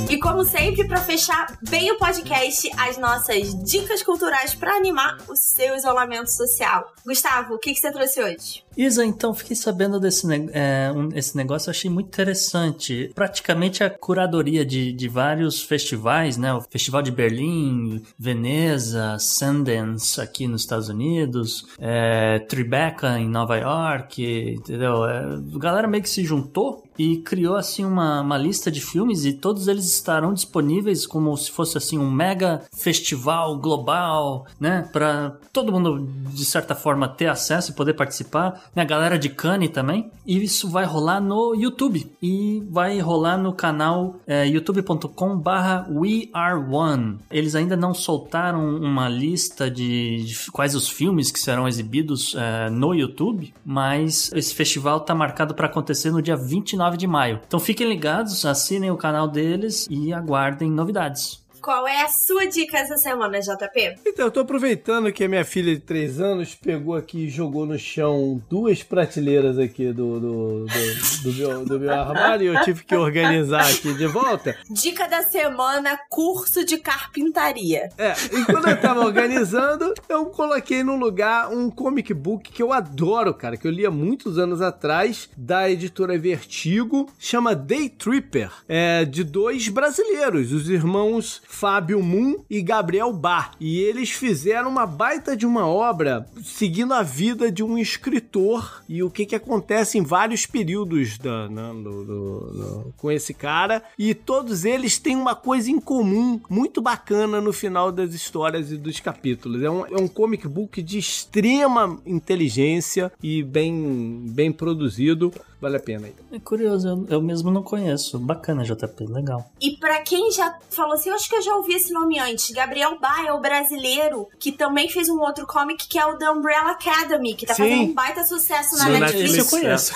E como sempre, para fechar bem o podcast, as nossas dicas culturais para animar o seu isolamento social. Gustavo, o que, que você trouxe hoje? Isa, então, fiquei sabendo desse é, um, esse negócio, achei muito interessante. Praticamente a curadoria de, de vários festivais, né? O Festival de Berlim, Veneza, Sundance aqui nos Estados Unidos, é, Tribeca em Nova York, entendeu? É, a galera meio que se juntou e criou assim uma, uma lista de filmes e todos eles estarão disponíveis como se fosse assim um mega festival global, né, para todo mundo de certa forma ter acesso e poder participar a galera de Cannes também. E isso vai rolar no YouTube. E vai rolar no canal é, youtube.com barra We Are One. Eles ainda não soltaram uma lista de, de quais os filmes que serão exibidos é, no YouTube, mas esse festival está marcado para acontecer no dia 29 de maio. Então fiquem ligados, assinem o canal deles e aguardem novidades. Qual é a sua dica essa semana, JP? Então, eu tô aproveitando que a minha filha de 3 anos pegou aqui e jogou no chão duas prateleiras aqui do, do, do, do meu, do meu armário e eu tive que organizar aqui de volta. Dica da semana: curso de carpintaria. É, e quando eu tava organizando, eu coloquei no lugar um comic book que eu adoro, cara, que eu li há muitos anos atrás, da editora Vertigo, chama Day Tripper, é, de dois brasileiros, os irmãos Fábio Moon e Gabriel Bar. E eles fizeram uma baita de uma obra seguindo a vida de um escritor e o que, que acontece em vários períodos da, né, do, do, do, com esse cara. E todos eles têm uma coisa em comum muito bacana no final das histórias e dos capítulos. É um, é um comic book de extrema inteligência e bem, bem produzido. Vale a pena aí. É curioso, eu, eu mesmo não conheço. Bacana, JP, legal. E para quem já falou assim, eu acho que eu já ouvi esse nome antes. Gabriel Ba é o brasileiro que também fez um outro comic que é o The Umbrella Academy, que tá Sim. fazendo um baita sucesso na Sim, Netflix. Esse eu conheço.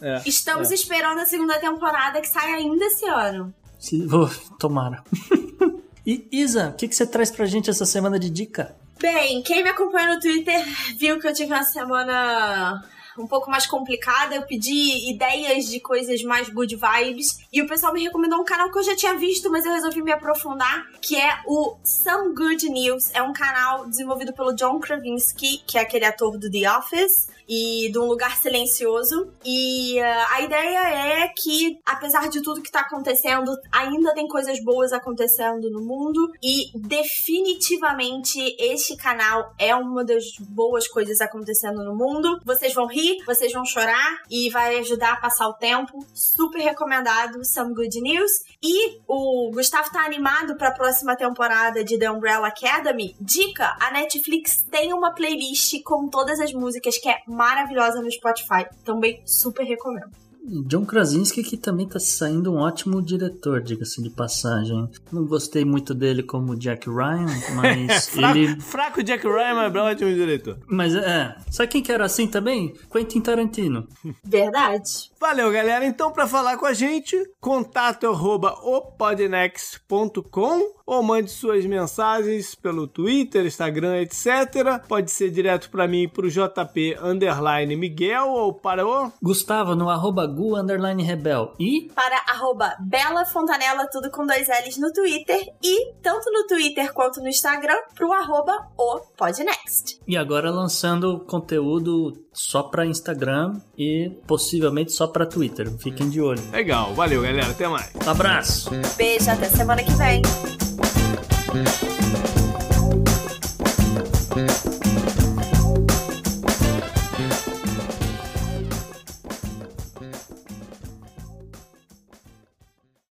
É. Estamos é. esperando a segunda temporada que sai ainda esse ano. Sim, vou, tomara. e Isa, o que, que você traz pra gente essa semana de dica? Bem, quem me acompanha no Twitter viu que eu tive uma semana um pouco mais complicada. Eu pedi ideias de coisas mais good vibes. E o pessoal me recomendou um canal que eu já tinha visto, mas eu resolvi me aprofundar, que é o Some Good News. É um canal desenvolvido pelo John Krasinski, que é aquele ator do The Office e de um lugar silencioso. E uh, a ideia é que, apesar de tudo que tá acontecendo, ainda tem coisas boas acontecendo no mundo. E definitivamente este canal é uma das boas coisas acontecendo no mundo. Vocês vão rir, vocês vão chorar e vai ajudar a passar o tempo. Super recomendado, Some Good News. E o Gustavo tá animado para a próxima temporada de The Umbrella Academy. Dica: a Netflix tem uma playlist com todas as músicas que é maravilhosa no Spotify. Também super recomendo. John Krasinski que também tá saindo um ótimo diretor, diga-se de passagem. Não gostei muito dele como Jack Ryan, mas fraco, ele... Fraco Jack Ryan, mas é um ótimo diretor. Mas é... Sabe quem que era assim também? Quentin Tarantino. Verdade. Valeu, galera. Então, para falar com a gente, contato arroba opodnext.com ou mande suas mensagens pelo Twitter, Instagram, etc. Pode ser direto para mim pro JP underline Miguel ou para o Gustavo no arroba gu underline rebel e para arroba Bela Fontanella, tudo com dois L's no Twitter e tanto no Twitter quanto no Instagram pro arroba o Podnext. E agora lançando conteúdo só para Instagram e possivelmente só para Twitter. Fiquem de olho. Legal, valeu galera, até mais. Um abraço. Beijo, até semana que vem. Thank you.